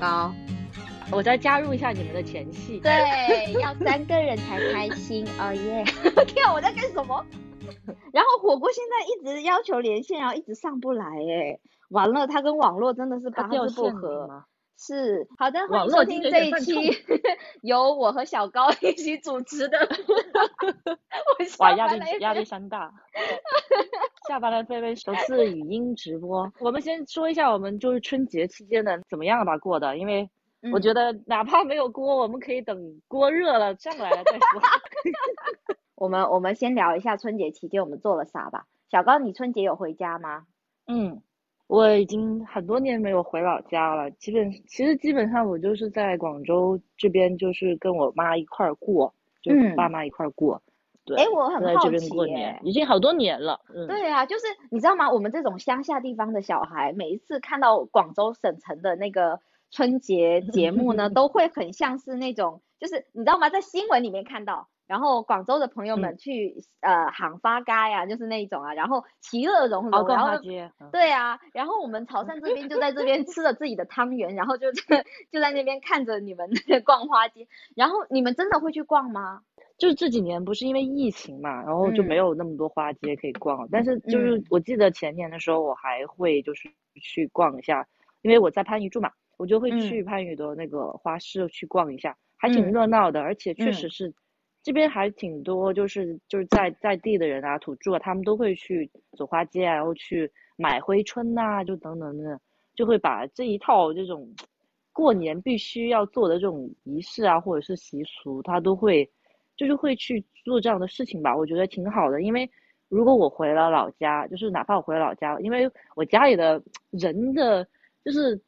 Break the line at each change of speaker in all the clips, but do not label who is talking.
高。
我再加入一下你们的前戏。
对，要 三个人才开心。哦耶！天啊，我在干什么？然后火锅现在一直要求连线，然后一直上不来，哎，完了，他跟网络真的是八字不合。是好的，欢迎收听这一期 由我和小高一起主持的。
哇，压力压力山大。下班了，菲菲首次语音直播。我们先说一下，我们就是春节期间的怎么样吧过的，因为我觉得哪怕没有锅，我们可以等锅热了上来了再说。
我们我们先聊一下春节期间我们做了啥吧。小高，你春节有回家吗？
嗯。我已经很多年没有回老家了，基本其实基本上我就是在广州这边，就是跟我妈一块儿过，就跟爸妈一块儿过。对，
哎，我很好奇，
已经好多年了。
嗯，对啊，就是你知道吗？我们这种乡下地方的小孩，每一次看到广州省城的那个春节节目呢，都会很像是那种，就是你知道吗？在新闻里面看到。然后广州的朋友们去呃喊发街呀，就是那一种啊，然后其乐融融，然后对啊，然后我们潮汕这边就在这边吃了自己的汤圆，然后就就在那边看着你们逛花街，然后你们真的会去逛吗？
就是这几年不是因为疫情嘛，然后就没有那么多花街可以逛，但是就是我记得前年的时候我还会就是去逛一下，因为我在番禺住嘛，我就会去番禺的那个花市去逛一下，还挺热闹的，而且确实是。这边还挺多，就是就是在在地的人啊，土著啊，他们都会去走花街啊，然后去买回春呐，就等等等等，就会把这一套这种过年必须要做的这种仪式啊，或者是习俗，他都会就是会去做这样的事情吧。我觉得挺好的，因为如果我回了老家，就是哪怕我回了老家，因为我家里的人的，就是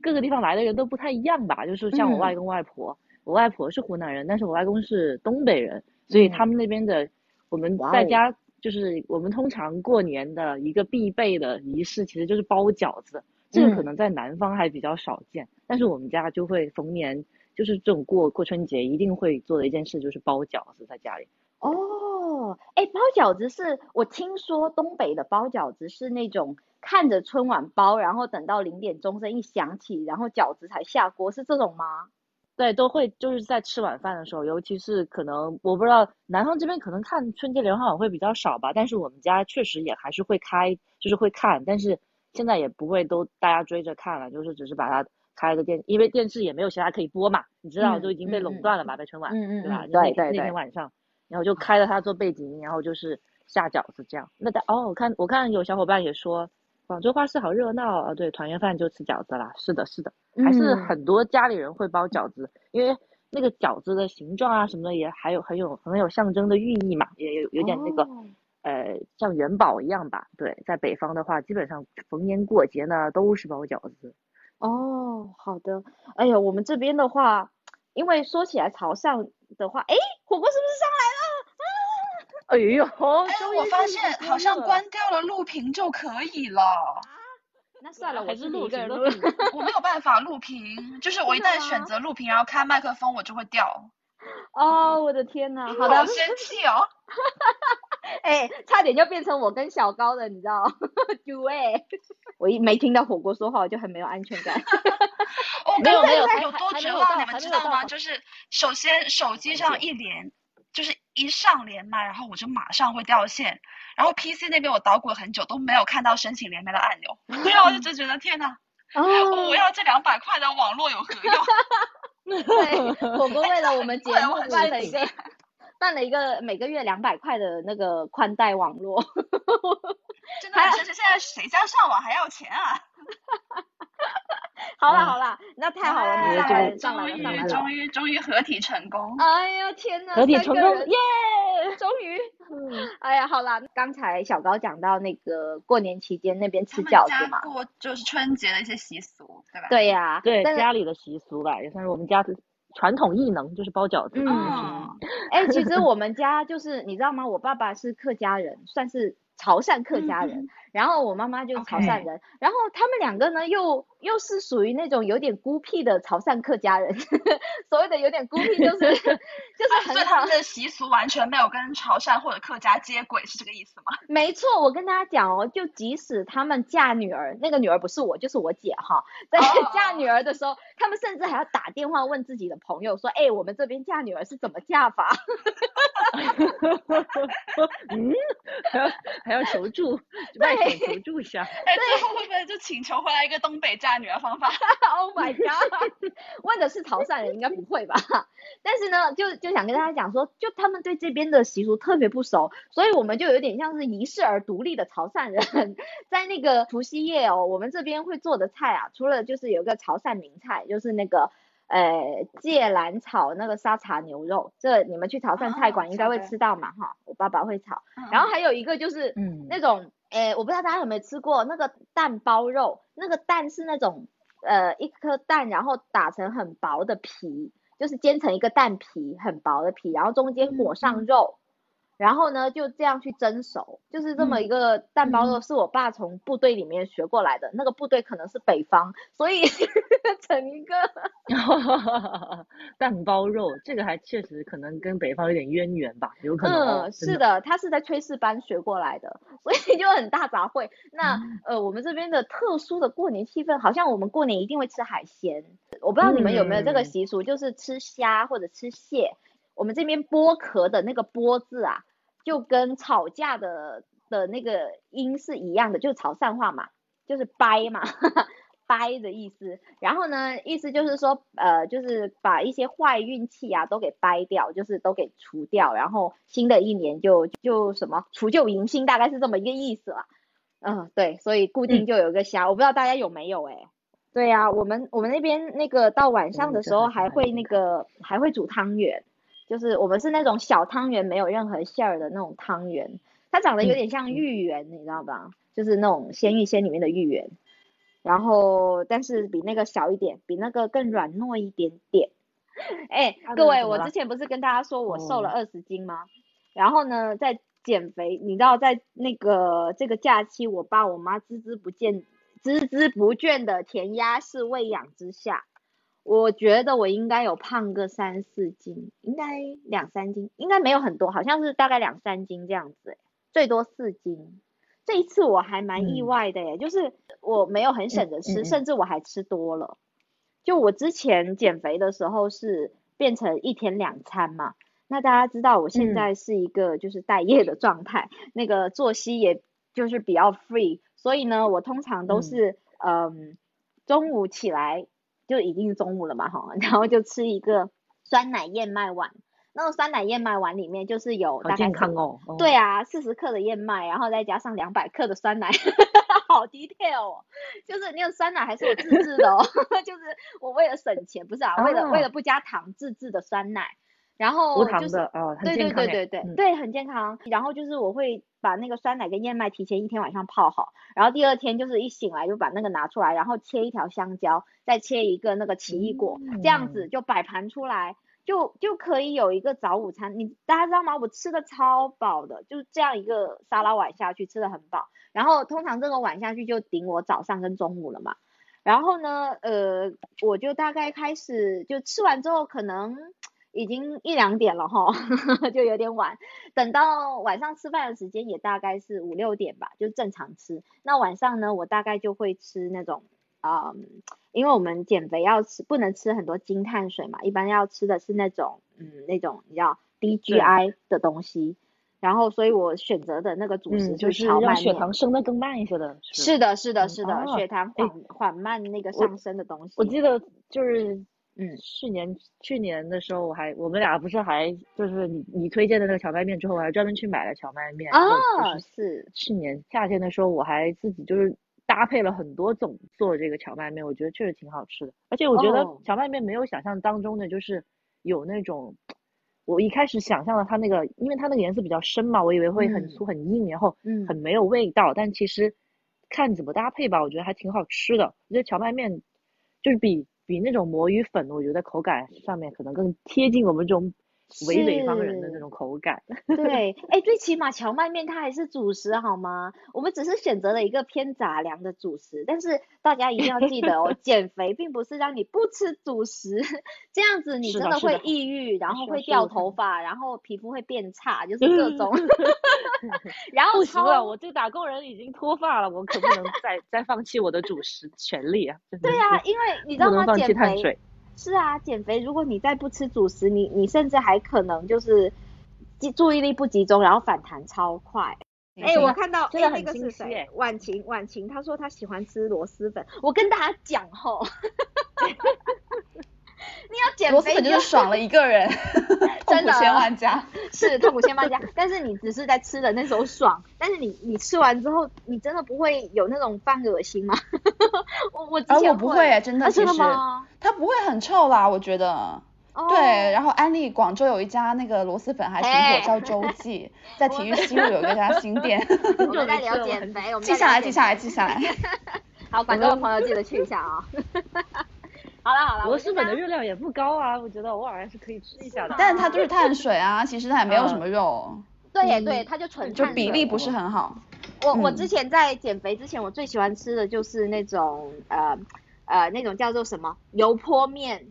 各个地方来的人都不太一样吧，就是像我外公外婆。我外婆是湖南人，但是我外公是东北人，所以他们那边的我们在家就是我们通常过年的一个必备的仪式，其实就是包饺子。这个可能在南方还比较少见，但是我们家就会逢年就是这种过过春节一定会做的一件事，就是包饺子在家里。
哦，哎，包饺子是我听说东北的包饺子是那种看着春晚包，然后等到零点钟声一响起，然后饺子才下锅，是这种吗？
对，都会就是在吃晚饭的时候，尤其是可能我不知道南方这边可能看春节联欢晚会比较少吧，但是我们家确实也还是会开，就是会看，但是现在也不会都大家追着看了，就是只是把它开个电，因为电视也没有其他可以播嘛，你知道都已经被垄断了嘛，被春晚，对吧？
对对
对。那天晚上，然后就开了它做背景音，然后就是下饺子这样。那大哦，我看我看有小伙伴也说。广州花市好热闹啊！对，团圆饭就吃饺子啦。是的，是的，还是很多家里人会包饺子，因为那个饺子的形状啊什么的也还有很有很有象征的寓意嘛，也有有点那个呃像元宝一样吧。对，在北方的话，基本上逢年过节呢都是包饺子。
哦，好的。哎呀，我们这边的话，因为说起来潮汕的话，哎，火锅是不是上来了？
哎呦，
哎，我发现好像关掉了录屏就可以了。
那算了，我
是录屏，
我没有办法录屏，就是我一旦选择录屏，然后开麦克风，我就会掉。
哦，我的天呐，好的，
好生气哦。
哎，差点就变成我跟小高的，你知道？对，我一没听到火锅说话，我就很没有安全感。
我刚才有多绝望，你们知道吗？就是首先手机上一连。就是一上连麦，然后我就马上会掉线，然后 PC 那边我捣鼓了很久都没有看到申请连麦的按钮，对啊我就只觉得天呐，我要这两百块的网络有何
用？对，火锅为了我们节目办了一个办了一个每个月两百块的那个宽带网络，
真的，是现在谁家上网还要钱啊？
好了好了，那太好了，你上来上
来终于终于终于合体成功！
哎呀天呐，
合体成功耶！
终于，哎呀好了，刚才小高讲到那个过年期间那边吃饺子嘛，
过就是春节的一些习俗，对吧？
对呀，
对家里的习俗吧，也算是我们家的传统异能，就是包饺子。
嗯，哎，其实我们家就是你知道吗？我爸爸是客家人，算是。潮汕客家人，然后我妈妈就是潮汕人，然后他们两个呢又又是属于那种有点孤僻的潮汕客家人，所谓的有点孤僻就是 就是是很
他们的习俗完全没有跟潮汕或者客家接轨，是这个意思吗？
没错，我跟大家讲哦，就即使他们嫁女儿，那个女儿不是我就是我姐哈，在嫁女儿的时候，他们甚至还要打电话问自己的朋友说，哎，我们这边嫁女儿是怎么嫁法？
嗯，还要还要求助，外省求助一下。
哎，最后会不会就请求回来一个东北嫁女儿方法？
Oh my god！问的是潮汕人，应该不会吧？但是呢，就就想跟大家讲说，就他们对这边的习俗特别不熟，所以我们就有点像是遗世而独立的潮汕人。在那个除夕夜哦，我们这边会做的菜啊，除了就是有个潮汕名菜，就是那个。呃，芥兰炒那个沙茶牛肉，这你们去潮汕菜馆应该会吃到嘛，哈，我爸爸会炒。然后还有一个就是，嗯，那种，呃，我不知道大家有没有吃过那个蛋包肉，那个蛋是那种，呃，一颗蛋，然后打成很薄的皮，就是煎成一个蛋皮，很薄的皮，然后中间裹上肉。然后呢，就这样去蒸熟，就是这么一个蛋包肉，是我爸从部队里面学过来的。那个部队可能是北方，所以 整一个
蛋包肉，这个还确实可能跟北方有点渊源吧，有可能。
嗯，是的，他是在炊事班学过来的，所以就很大杂烩。那呃，我们这边的特殊的过年气氛，好像我们过年一定会吃海鲜。我不知道你们有没有这个习俗，就是吃虾或者吃蟹。我们这边剥壳的那个剥字啊，就跟吵架的的那个音是一样的，就是潮汕话嘛，就是掰嘛，掰的意思。然后呢，意思就是说，呃，就是把一些坏运气啊都给掰掉，就是都给除掉，然后新的一年就就什么除旧迎新，大概是这么一个意思了。嗯，对，所以固定就有一个虾，我不知道大家有没有哎。对呀，我们我们那边那个到晚上的时候还会那个还会煮汤圆。就是我们是那种小汤圆，没有任何馅儿的那种汤圆，它长得有点像芋圆，你知道吧？就是那种鲜芋仙里面的芋圆，然后但是比那个小一点，比那个更软糯一点点。哎，各位，我之前不是跟大家说我瘦了二十斤吗？然后呢，在减肥，你知道在那个这个假期，我爸我妈孜孜不倦、孜孜不倦的填鸭式喂养之下。我觉得我应该有胖个三四斤，应该两三斤，应该没有很多，好像是大概两三斤这样子，最多四斤。这一次我还蛮意外的耶，就是我没有很省着吃，甚至我还吃多了。就我之前减肥的时候是变成一天两餐嘛，那大家知道我现在是一个就是待业的状态，那个作息也就是比较 free，所以呢，我通常都是嗯中午起来。就已经是中午了嘛哈，然后就吃一个酸奶燕麦碗，那个酸奶燕麦碗里面就是有大概
健康哦，
对啊，四十克的燕麦，然后再加上两百克的酸奶，好 detail 哦，就是那个酸奶还是我自制的哦，就是我为了省钱不是啊，为了为了不加糖自制的酸奶。然后就是对对对对对对很健康。然后就是我会把那个酸奶跟燕麦提前一天晚上泡好，然后第二天就是一醒来就把那个拿出来，然后切一条香蕉，再切一个那个奇异果，这样子就摆盘出来，就就可以有一个早午餐。你大家知道吗？我吃的超饱的，就是这样一个沙拉碗下去吃的很饱。然后通常这个碗下去就顶我早上跟中午了嘛。然后呢，呃，我就大概开始就吃完之后可能。已经一两点了哈，就有点晚。等到晚上吃饭的时间也大概是五六点吧，就正常吃。那晚上呢，我大概就会吃那种，嗯，因为我们减肥要吃，不能吃很多精碳水嘛，一般要吃的是那种，嗯，那种你要低 GI 的东西。然后，所以我选择的那个主食
就是
让
血糖升得更慢一些的。
是的，是的，是的，血糖缓缓慢那个上升的东西。
我记得就是。嗯，去年去年的时候，我还我们俩不是还就是你你推荐的那个荞麦面之后，我还专门去买了荞麦面。
啊，
是去年夏天的时候，我还自己就是搭配了很多种做这个荞麦面，我觉得确实挺好吃的。而且我觉得荞麦面没有想象当中的就是有那种，我一开始想象的它那个，因为它那个颜色比较深嘛，我以为会很粗很硬，然后很没有味道。但其实看怎么搭配吧，我觉得还挺好吃的。我觉得荞麦面就是比。比那种魔芋粉，我觉得口感上面可能更贴近我们这种伪北方人的那种口感。
对，哎，最起码荞麦面它还是主食好吗？我们只是选择了一个偏杂粮的主食，但是大家一定要记得哦，减肥并不是让你不吃主食，这样子你真的会抑郁，然后会掉头发，然后皮肤会变差，就是各种。然后
不行了，我这个打工人已经脱发了，我可不能再再放弃我的主食权利啊！
对啊，因为你知道吗？减肥。是啊，减肥如果你再不吃主食，你你甚至还可能就是注注意力不集中，然后反弹超快。哎，我看到哎那个是谁？婉晴，婉晴，她说她喜欢吃螺蛳粉。我跟大家讲吼。你要减肥
就是爽了一个人，痛苦千万家
是痛苦千万家，但是你只是在吃的那时候爽，但是你你吃完之后，你真的不会有那种犯恶心吗？我我
啊我不会真的其实它不会很臭啦，我觉得。对，然后安利广州有一家那个螺蛳粉还挺火，叫周记，在体育西路有一家新店。
我们在聊减肥，我们
记下来记下来记下来。
好，广州的朋友记得去一下啊。好了好了，
螺蛳粉的热量也不高啊，我觉得偶尔还是可以吃一下的。
但它就是碳水啊，其实它也没有什么肉。
对也对，它就纯
就比例不是很好。
我我之前在减肥之前，我最喜欢吃的就是那种呃呃那种叫做什么油泼面，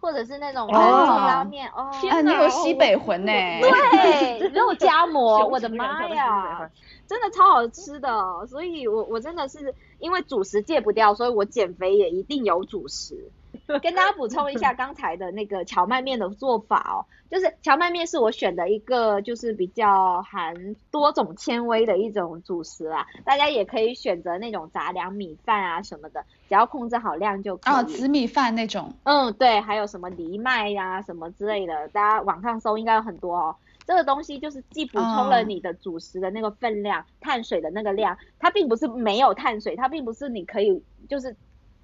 或者是那种干葱拉面。哦，
啊，你有西北魂呢？
对，肉夹馍，我的妈呀，真的超好吃的。所以我我真的是因为主食戒不掉，所以我减肥也一定有主食。跟大家补充一下刚才的那个荞麦面的做法哦，就是荞麦面是我选的一个就是比较含多种纤维的一种主食啦，大家也可以选择那种杂粮米饭啊什么的，只要控制好量就可以。哦，
紫米饭那种。
嗯，对，还有什么藜麦呀什么之类的，大家网上搜应该有很多哦。这个东西就是既补充了你的主食的那个分量，碳水的那个量，它并不是没有碳水，它并不是你可以就是。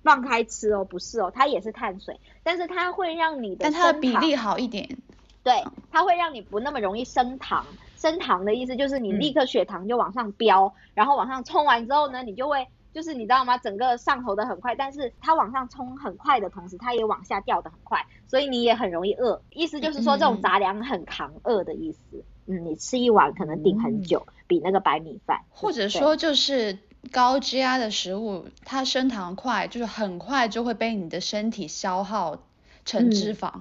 放开吃哦，不是哦，它也是碳水，但是它会让你的，
但它的比例好一点。
对，它会让你不那么容易升糖。升糖的意思就是你立刻血糖就往上飙，然后往上冲完之后呢，你就会就是你知道吗？整个上头的很快，但是它往上冲很快的同时，它也往下掉的很快，所以你也很容易饿。意思就是说这种杂粮很扛饿的意思。嗯，你吃一碗可能顶很久，比那个白米饭。
或者说就是。高 GI 的食物，它升糖快，就是很快就会被你的身体消耗成脂肪，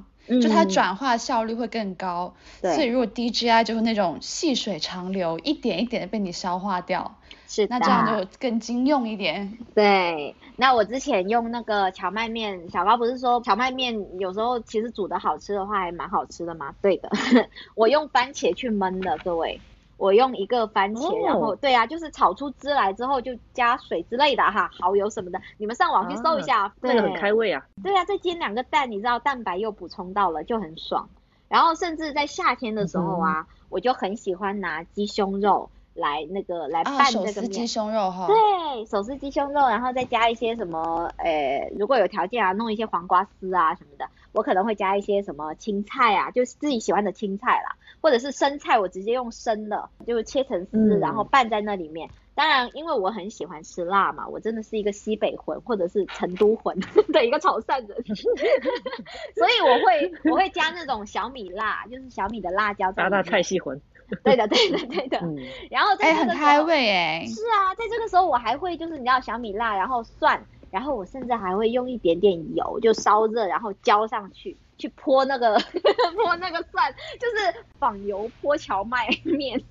就它转化效率会更高。所以如果低 GI 就是那种细水长流，一点一点的被你消化掉。
是
那这样就更经用一点。
对，那我之前用那个荞麦面，小高不是说荞麦面有时候其实煮的好吃的话还蛮好吃的吗？对的，我用番茄去焖的，各位。我用一个番茄，然后对啊，就是炒出汁来之后就加水之类的哈，蚝油什么的，你们上网去搜一下，
这个很开胃啊。
对啊，再煎两个蛋，你知道蛋白又补充到了，就很爽。然后甚至在夏天的时候啊，我就很喜欢拿鸡胸肉来那个来拌这个面。
手撕鸡胸肉哈。
对，手撕鸡胸肉，然后再加一些什么，呃，如果有条件啊，弄一些黄瓜丝啊什么的，我可能会加一些什么青菜啊，就是自己喜欢的青菜啦。或者是生菜，我直接用生的，就是切成丝，然后拌在那里面。当然，因为我很喜欢吃辣嘛，我真的是一个西北魂或者是成都魂 的一个潮汕人，所以我会我会加那种小米辣，就是小米的辣椒。
加大菜系魂。
对的，对的，对的。然后在
很开胃哎。
是啊，在这个时候我还会就是你知道小米辣，然后蒜，然后我甚至还会用一点点油就烧热，然后浇上去。去泼那个 泼那个蒜，就是仿油泼荞麦面，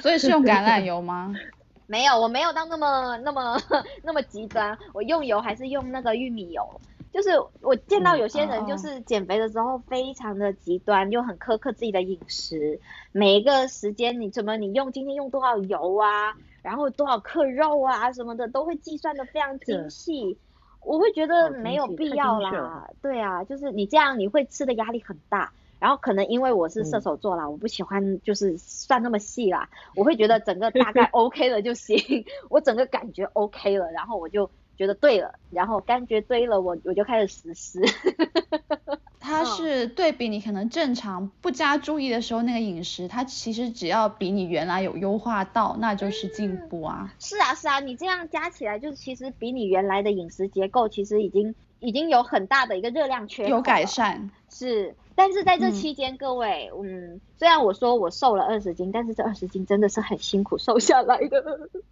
所以是用橄榄油吗？
没有，我没有到那么那么那么极端，我用油还是用那个玉米油。就是我见到有些人就是减肥的时候非常的极端，就很苛刻自己的饮食，每一个时间你怎么你用今天用多少油啊，然后多少克肉啊什么的都会计算的非常精细。我会觉得没有必要啦，对啊，就是你这样你会吃的压力很大，然后可能因为我是射手座啦，我不喜欢就是算那么细啦，我会觉得整个大概 OK 了就行，我整个感觉 OK 了，然后我就觉得对了，然后感觉对了，我我就开始实施。
它是对比你可能正常不加注意的时候那个饮食，它其实只要比你原来有优化到，那就是进步啊。
是啊是啊，你这样加起来就是其实比你原来的饮食结构其实已经已经有很大的一个热量缺
有改善。
是，但是在这期间，各位，嗯，虽然我说我瘦了二十斤，但是这二十斤真的是很辛苦瘦下来的，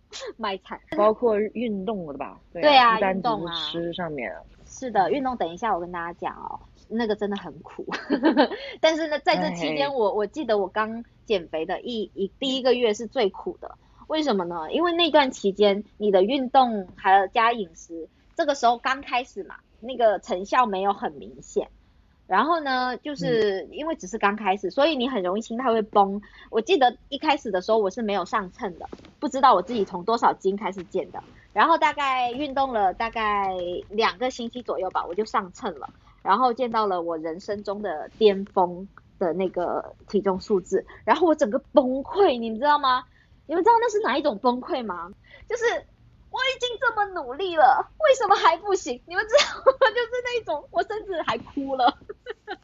卖惨。
包括运动的吧？
对
啊，
运动
啊，吃上面。
是的，运动。等一下我跟大家讲哦，那个真的很苦。但是呢，在这期间，我我记得我刚减肥的一一第一个月是最苦的。为什么呢？因为那段期间你的运动还有加饮食，这个时候刚开始嘛，那个成效没有很明显。然后呢，就是因为只是刚开始，所以你很容易心态会崩。我记得一开始的时候我是没有上秤的，不知道我自己从多少斤开始减的。然后大概运动了大概两个星期左右吧，我就上秤了，然后见到了我人生中的巅峰的那个体重数字，然后我整个崩溃，你们知道吗？你们知道那是哪一种崩溃吗？就是。我已经这么努力了，为什么还不行？你们知道吗？就是那种，我甚至还哭了。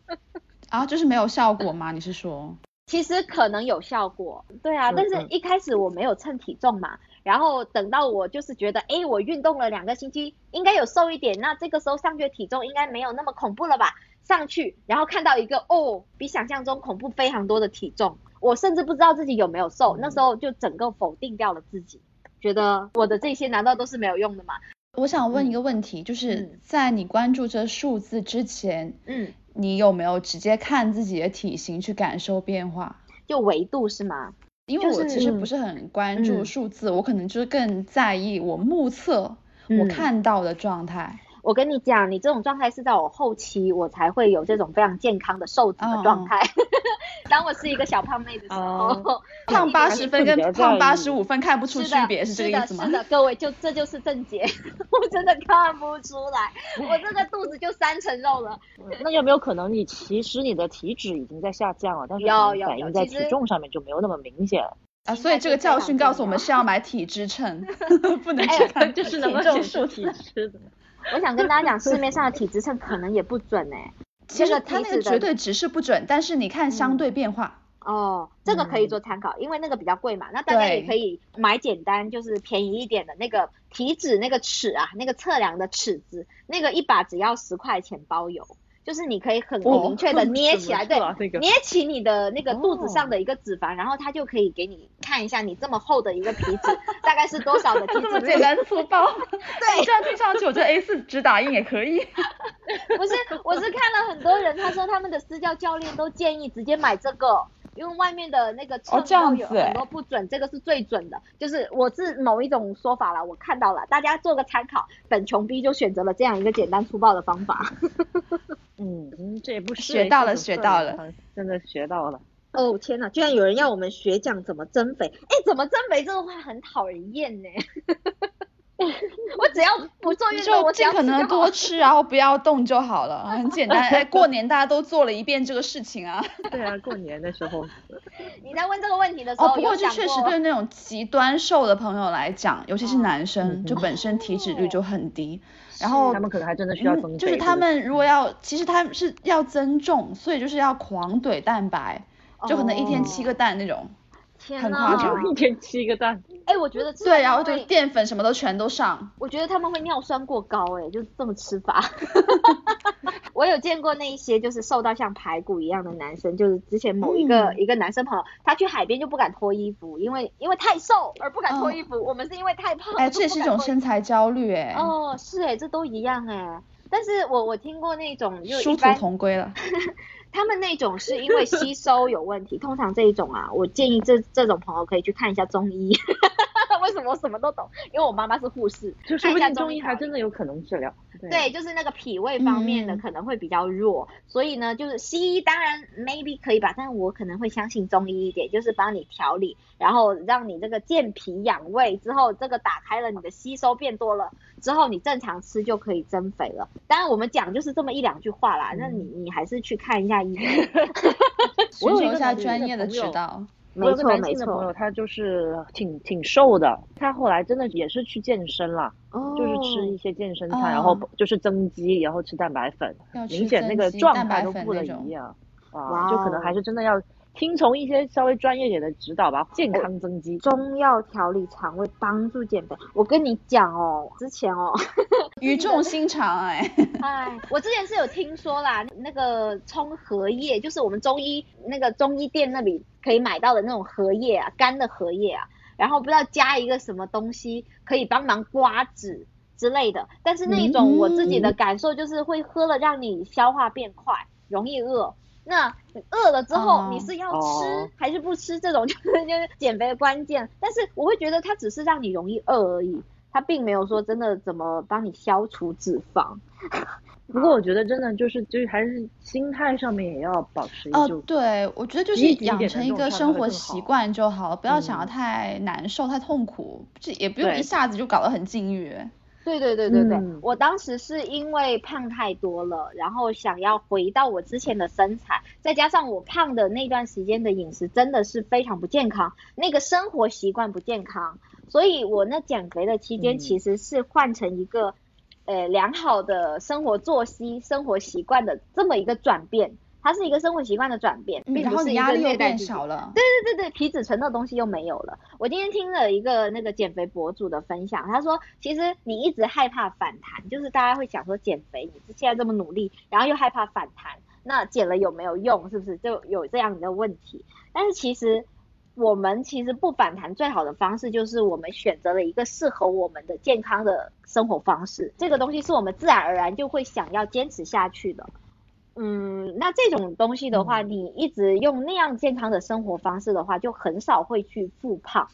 啊，就是没有效果吗？你是说？
其实可能有效果，对啊，但是一开始我没有称体重嘛，然后等到我就是觉得，哎，我运动了两个星期，应该有瘦一点，那这个时候上去的体重应该没有那么恐怖了吧？上去，然后看到一个哦，比想象中恐怖非常多的体重，我甚至不知道自己有没有瘦，那时候就整个否定掉了自己。觉得我的这些难道都是没有用的吗？
我想问一个问题，就是在你关注这数字之前，嗯，你有没有直接看自己的体型去感受变化？
就维度是吗？
因为我其实不是很关注数字，我可能就是更在意我目测我看到的状态。
我跟你讲，你这种状态是在我后期，我才会有这种非常健康的瘦子的状态。当我是一个小胖妹的时候，
胖八十分跟胖八十五分看不出区别，是这个意思吗？
是的，各位，就这就是症结，我真的看不出来，我这个肚子就三层肉了。
那有没有可能你其实你的体脂已经在下降了，但是反映在体重上面就没有那么明显？
啊，所以这个教训告诉我们是要买体脂秤，不能只看就是体重数体脂的。
我想跟大家讲，市面上的体脂秤可能也不准哎。
其实它那个绝对值是不准，但是你看相对变化。
哦，这个可以做参考，因为那个比较贵嘛。那大家也可以买简单，就是便宜一点的那个体脂那个尺啊，那个测量的尺子，那个一把只要十块钱包邮。就是你可以很明确的捏起来，对，捏起你的那个肚子上的一个脂肪，然后它就可以给你看一下你这么厚的一个皮脂大概是多少的体脂。
这么简单粗暴。对，这样听上去我觉得 A 四纸打印也可以。
不是，我是看了很多人，他说他们的私教教练都建议直接买这个。因为外面的那个称都有很多不准，这个是最准的。就是我是某一种说法了，我看到了，大家做个参考。本穷逼就选择了这样一个简单粗暴的方法。
嗯，这也不
学到了，学到了，
真的学到了。
哦天哪，居然有人要我们学讲怎么增肥？哎，怎么增肥这个话很讨人厌呢。我只要不做运动，我
尽可能多吃，然后不要动就好了，很简单。哎，过年大家都做了一遍这个事情啊。
对啊，过年的时候。
你在问这个问题的时候，哦，
不过这确实对那种极端瘦的朋友来讲，尤其是男生，就本身体脂率就很低，然后
他们可能还真的需要增
就是他们如果要，其实他们是要增重，所以就是要狂怼蛋白，就可能一天七个蛋那种。很夸张，
一天七个蛋。
哎，我觉得
对，然后就淀粉什么都全都上。
我觉得他们会尿酸过高，哎，就这么吃法。我有见过那一些就是瘦到像排骨一样的男生，就是之前某一个一个男生朋友，他去海边就不敢脱衣服，因为因为太瘦而不敢脱衣服。我们是因为太胖。
哎，这也是一种身材焦虑，哎。
哦，是哎，这都一样哎。但是我我听过那种就
殊途同归了。
他们那种是因为吸收有问题，通常这一种啊，我建议这这种朋友可以去看一下中医。为什么我什么都懂？因为我妈妈是护士，
看一下中医还真的有可能治疗。
对，就是那个脾胃方面的可能会比较弱，所以呢，就是西医当然 maybe 可以吧，但我可能会相信中医一点，就是帮你调理，然后让你这个健脾养胃之后，这个打开了你的吸收变多了之后，你正常吃就可以增肥了。当然我们讲就是这么一两句话啦，那你你还是去看一下医生，
寻求一下专业的指导。
我有个男性的朋友，他就是挺挺瘦的，他后来真的也是去健身了，就是吃一些健身餐，然后就是增肌，然后吃蛋白粉，明显那个状态都不能一样，啊，就可能还是真的要。听从一些稍微专业点的指导吧，健康增肌，
中药调理肠胃，帮助减肥。我跟你讲哦，之前哦，
语重心长哎。
哎，我之前是有听说啦，那个冲荷叶，就是我们中医那个中医店那里可以买到的那种荷叶啊，干的荷叶啊，然后不知道加一个什么东西可以帮忙刮脂之类的。但是那一种我自己的感受就是会喝了让你消化变快，容易饿。那饿了之后，你是要吃还是不吃？这种 就是就是减肥的关键。但是我会觉得它只是让你容易饿而已，它并没有说真的怎么帮你消除脂肪。
不过我觉得真的就是就是还是心态上面也要保持
哦，对，我觉得就是养成一个生活习惯就好了，不要想要太难受、太痛苦，这也不用一下子就搞得很禁欲。
对对对对对，我当时是因为胖太多了，然后想要回到我之前的身材，再加上我胖的那段时间的饮食真的是非常不健康，那个生活习惯不健康，所以我那减肥的期间其实是换成一个呃良好的生活作息、生活习惯的这么一个转变。它是一个生活习惯的转变，
然后压力又变少了。
对对对对，皮质醇的东西又没有了。我今天听了一个那个减肥博主的分享，他说，其实你一直害怕反弹，就是大家会想说减肥，你现在这么努力，然后又害怕反弹，那减了有没有用？是不是就有这样的问题？但是其实我们其实不反弹最好的方式，就是我们选择了一个适合我们的健康的生活方式，这个东西是我们自然而然就会想要坚持下去的。嗯，那这种东西的话，你一直用那样健康的生活方式的话，就很少会去复胖。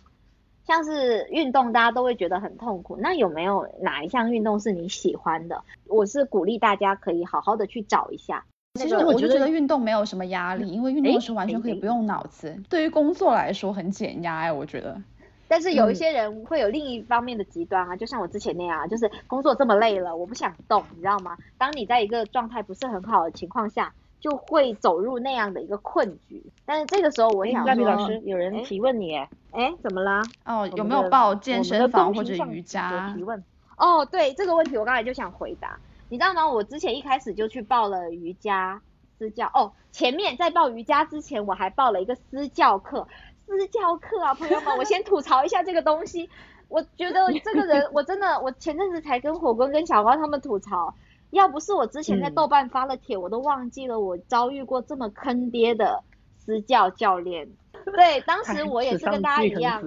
像是运动，大家都会觉得很痛苦。那有没有哪一项运动是你喜欢的？我是鼓励大家可以好好的去找一下。
其实我就觉得运动没有什么压力，因为运动是完全可以不用脑子。对于工作来说很减压哎，我觉得。
但是有一些人会有另一方面的极端啊，就像我之前那样，就是工作这么累了，我不想动，你知道吗？当你在一个状态不是很好的情况下，就会走入那样的一个困局。但是这个时候，我想说，
老师有人提问你，
哎，怎么啦？
哦，有没有报健身房或者瑜伽？
提问。
哦，对这个问题，我刚才就想回答，你知道吗？我之前一开始就去报了瑜伽私教，哦，前面在报瑜伽之前，我还报了一个私教课。私教课啊，朋友们，我先吐槽一下这个东西。我觉得 这个人，我真的，我前阵子才跟火锅跟小花他们吐槽，要不是我之前在豆瓣发了帖，我都忘记了我遭遇过这么坑爹的私教教练。对，当时我也是跟大家一样。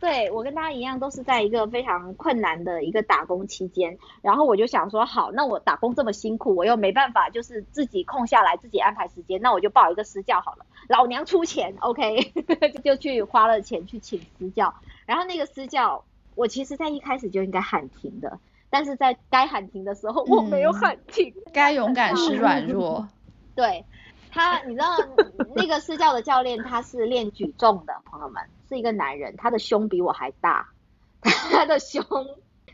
对我跟大家一样，都是在一个非常困难的一个打工期间，然后我就想说，好，那我打工这么辛苦，我又没办法，就是自己空下来自己安排时间，那我就报一个私教好了，老娘出钱，OK，就去花了钱去请私教，然后那个私教，我其实在一开始就应该喊停的，但是在该喊停的时候我没有喊停，
该勇敢是 软弱，
对。他，你知道那个私教的教练，他是练举重的，朋友们，是一个男人，他的胸比我还大，他的胸，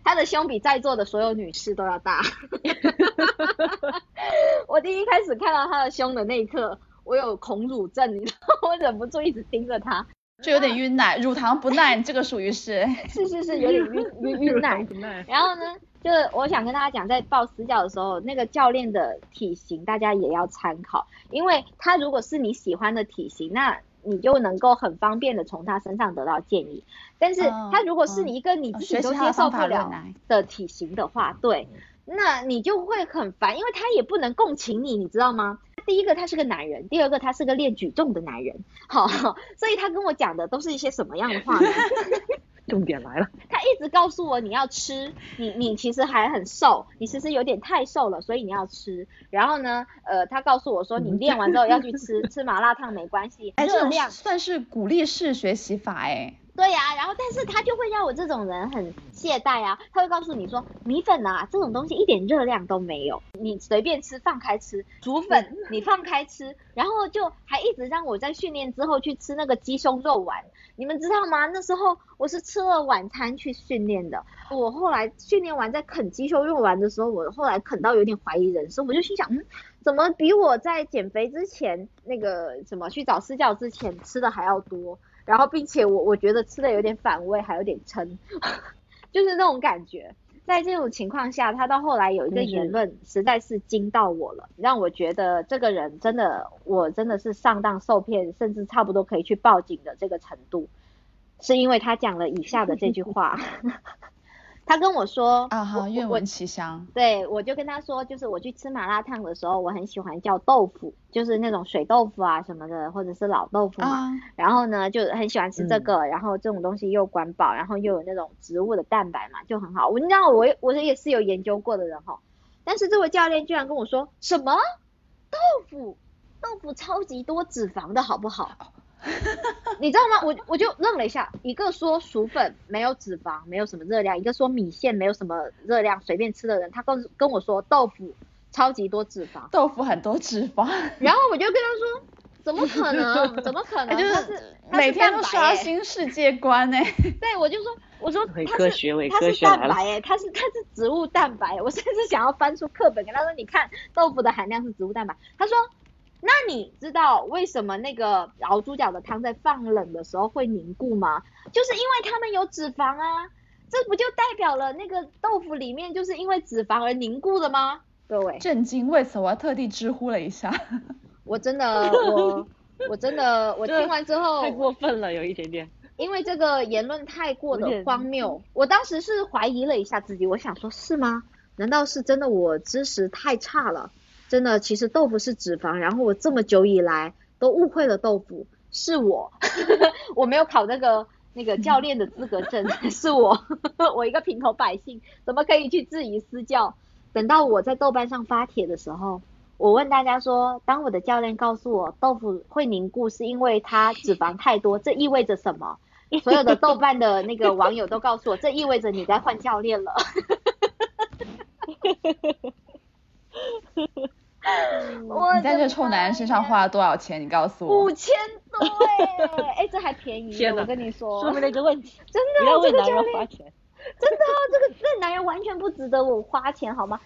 他的胸比在座的所有女士都要大。我第一开始看到他的胸的那一刻，我有恐乳症，你知道，我忍不住一直盯着他，
就有点晕奶，乳糖不耐，这个属于是，
是是是，有点晕晕晕奶。然后呢？就是我想跟大家讲，在报私教的时候，那个教练的体型大家也要参考，因为他如果是你喜欢的体型，那你就能够很方便的从他身上得到建议。但是他如果是你一个你自己都接受不了的体型的话，对，那你就会很烦，因为他也不能共情你，你知道吗？第一个他是个男人，第二个他是个练举重的男人，好，所以他跟我讲的都是一些什么样的话呢？
重点来了，
他一直告诉我你要吃，你你其实还很瘦，你其实有点太瘦了，所以你要吃。然后呢，呃，他告诉我说你练完之后要去吃吃麻辣烫没关系，热量
算是鼓励式学习法哎。
对呀，然后但是他就会让我这种人很懈怠啊，他会告诉你说米粉啊这种东西一点热量都没有，你随便吃放开吃，煮粉你放开吃，然后就还一直让我在训练之后去吃那个鸡胸肉丸，你们知道吗？那时候我是吃了晚餐去训练的，我后来训练完在啃鸡胸肉丸的时候，我后来啃到有点怀疑人生，我就心想，嗯，怎么比我在减肥之前那个什么去找私教之前吃的还要多？然后，并且我我觉得吃的有点反胃，还有点撑，就是那种感觉。在这种情况下，他到后来有一个言论，实在是惊到我了，让我觉得这个人真的，我真的是上当受骗，甚至差不多可以去报警的这个程度，是因为他讲了以下的这句话。他跟我说
啊哈，愿闻其详。
对，我就跟他说，就是我去吃麻辣烫的时候，我很喜欢叫豆腐，就是那种水豆腐啊什么的，或者是老豆腐嘛。然后呢，就很喜欢吃这个，然后这种东西又管饱，然后又有那种植物的蛋白嘛，就很好。我你知道，我我也是有研究过的人哈。但是这位教练居然跟我说什么豆腐，豆腐超级多脂肪的好不好？你知道吗？我我就愣了一下，一个说薯粉没有脂肪，没有什么热量，一个说米线没有什么热量，随便吃的人，他跟跟我说豆腐超级多脂肪，
豆腐很多脂肪，
然后我就跟他说，怎么可能？怎么可能？
就是每天都刷新世界观呢。
对，我就说，我说
伪科学，伪
科学，它是蛋白哎，它是它是植物蛋白，我甚至想要翻出课本跟他说，你看豆腐的含量是植物蛋白，他说。那你知道为什么那个熬猪脚的汤在放冷的时候会凝固吗？就是因为它们有脂肪啊，这不就代表了那个豆腐里面就是因为脂肪而凝固的吗？各位，
震惊！为此我还特地知乎了一下。
我真的，我 我真的，我听完之后
太过分了，有一点点。
因为这个言论太过的荒谬，我当时是怀疑了一下自己，我想说，是吗？难道是真的我知识太差了？真的，其实豆腐是脂肪，然后我这么久以来都误会了豆腐是我，我没有考那个那个教练的资格证，是我，我一个平头百姓怎么可以去质疑私教？等到我在豆瓣上发帖的时候，我问大家说，当我的教练告诉我豆腐会凝固是因为它脂肪太多，这意味着什么？所有的豆瓣的那个网友都告诉我，这意味着你在换教练了。
你在这臭男人身上花了多少钱？你告诉我。
五千多哎，哎，这还便宜。我跟你说，
说明了一个问题。
真的，
要为男人花钱。
真的，这个这男人完全不值得我花钱，好吗？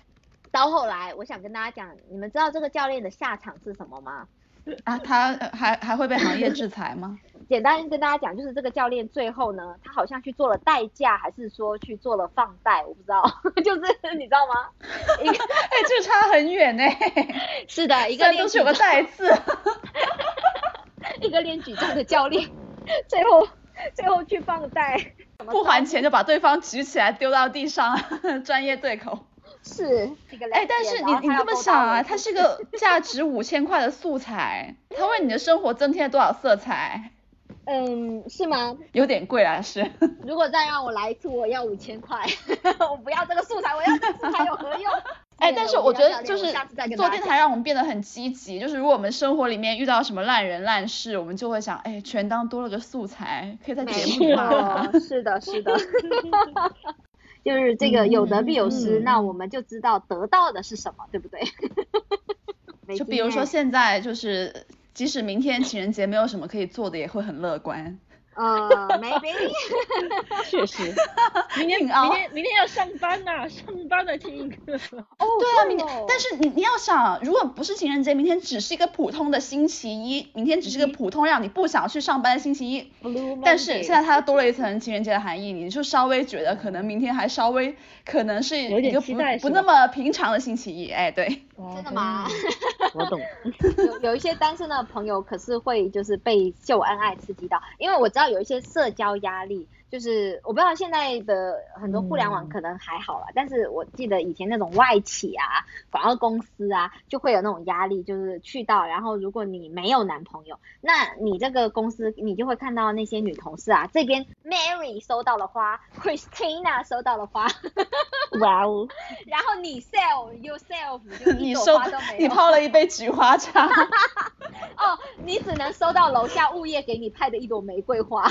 到后来，我想跟大家讲，你们知道这个教练的下场是什么吗？
啊，他还还会被行业制裁吗？
简单跟大家讲，就是这个教练最后呢，他好像去做了代驾，还是说去做了放贷，我不知道，就是你知道吗？
哎，这差很远呢。
是的，一个
都是有个代字。
一个练举重的教练，最后最后去放贷，
不还钱就把对方举起来丢到地上，专业对口。
是，
哎，但是你你这么想啊，它是个价值 五千块的素材，它为你的生活增添了多少色彩？
嗯，是吗？
有点贵啊，是。
如果再让我来一次，我要五千块，我不要这个素材，我要这个素材有何用？
哎，但是我觉得就是做电台让我们变得很积极，就是如果我们生活里面遇到什么烂人烂事，我们就会想，哎，全当多了个素材，可以在节目里骂。
是的，是的。就是这个有得必有失，那我们就知道得到的是什么，对不对？
就比如说现在就是。即使明天情人节没有什么可以做的，也会很乐观。
呃，没没，
确实，明天明天明天要上班呐，上班的听一个。
哦，
对啊，明天，但是你你要想，如果不是情人节，明天只是一个普通的星期一，明天只是个普通让你不想去上班的星期一。但是现在它多了一层情人节的含义，你就稍微觉得可能明天还稍微可能是一个不不那么平常的星期一，哎，对。
真的吗？
我懂。
有有一些单身的朋友可是会就是被秀恩爱刺激到，因为我知道。有一些社交压力。就是我不知道现在的很多互联网可能还好了，但是我记得以前那种外企啊、广告公司啊，就会有那种压力，就是去到，然后如果你没有男朋友，那你这个公司你就会看到那些女同事啊，这边 Mary 收到了花，Christina 收到了花，
哇哦，
然后你 sell yourself 就 一朵花都没有，
你泡了一杯菊花茶，
哦，你只能收到楼下物业给你派的一朵玫瑰花。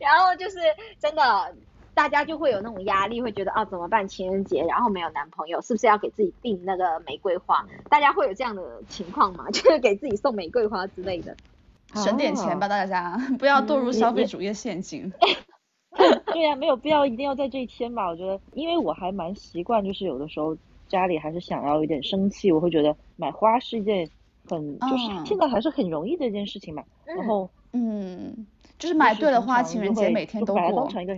然后就是真的，大家就会有那种压力，会觉得啊怎么办？情人节然后没有男朋友，是不是要给自己订那个玫瑰花？大家会有这样的情况吗？就是给自己送玫瑰花之类的，
省点钱吧，大家不要堕入消费主义陷阱。
对呀，没有必要一定要在这一天吧？我觉得，因为我还蛮习惯，就是有的时候家里还是想要有点生气，我会觉得买花是一件很就是现在还是很容易的一件事情嘛。然后
嗯。就是买对了花，情人节每天都过。
当成一个，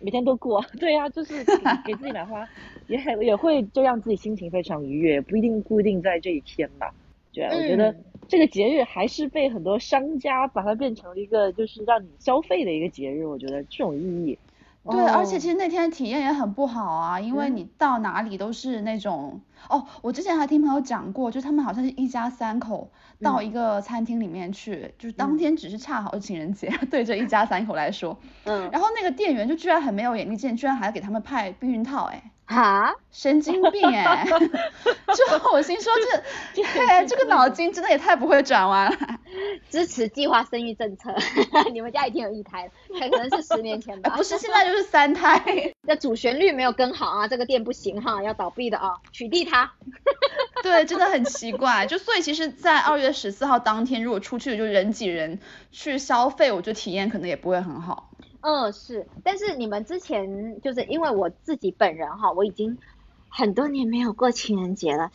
每天都过。对呀，就是给自己买花，也很也会就让自己心情非常愉悦，不一定固定在这一天吧。对，我觉得这个节日还是被很多商家把它变成了一个就是让你消费的一个节日。我觉得这种意义，
对，而且其实那天体验也很不好啊，因为你到哪里都是那种，哦，我之前还听朋友讲过，就他们好像是一家三口到一个餐厅里面去，就是当天只是恰好是情人节，对这一家三口来说，嗯，然后那个店员就居然很没有眼力见，居然还要给他们派避孕套，哎。
哈，
神经病哎！就我心说这，对，这个脑筋真的也太不会转弯了。
支持计划生育政策，你们家已经有一胎，可能是十年前吧？
不是，现在就是三胎。
那主旋律没有跟好啊，这个店不行哈，要倒闭的啊，取缔它。
对，真的很奇怪。就所以其实，在二月十四号当天，如果出去就人挤人去消费，我觉得体验可能也不会很好。
嗯，是，但是你们之前就是因为我自己本人哈，我已经很多年没有过情人节了，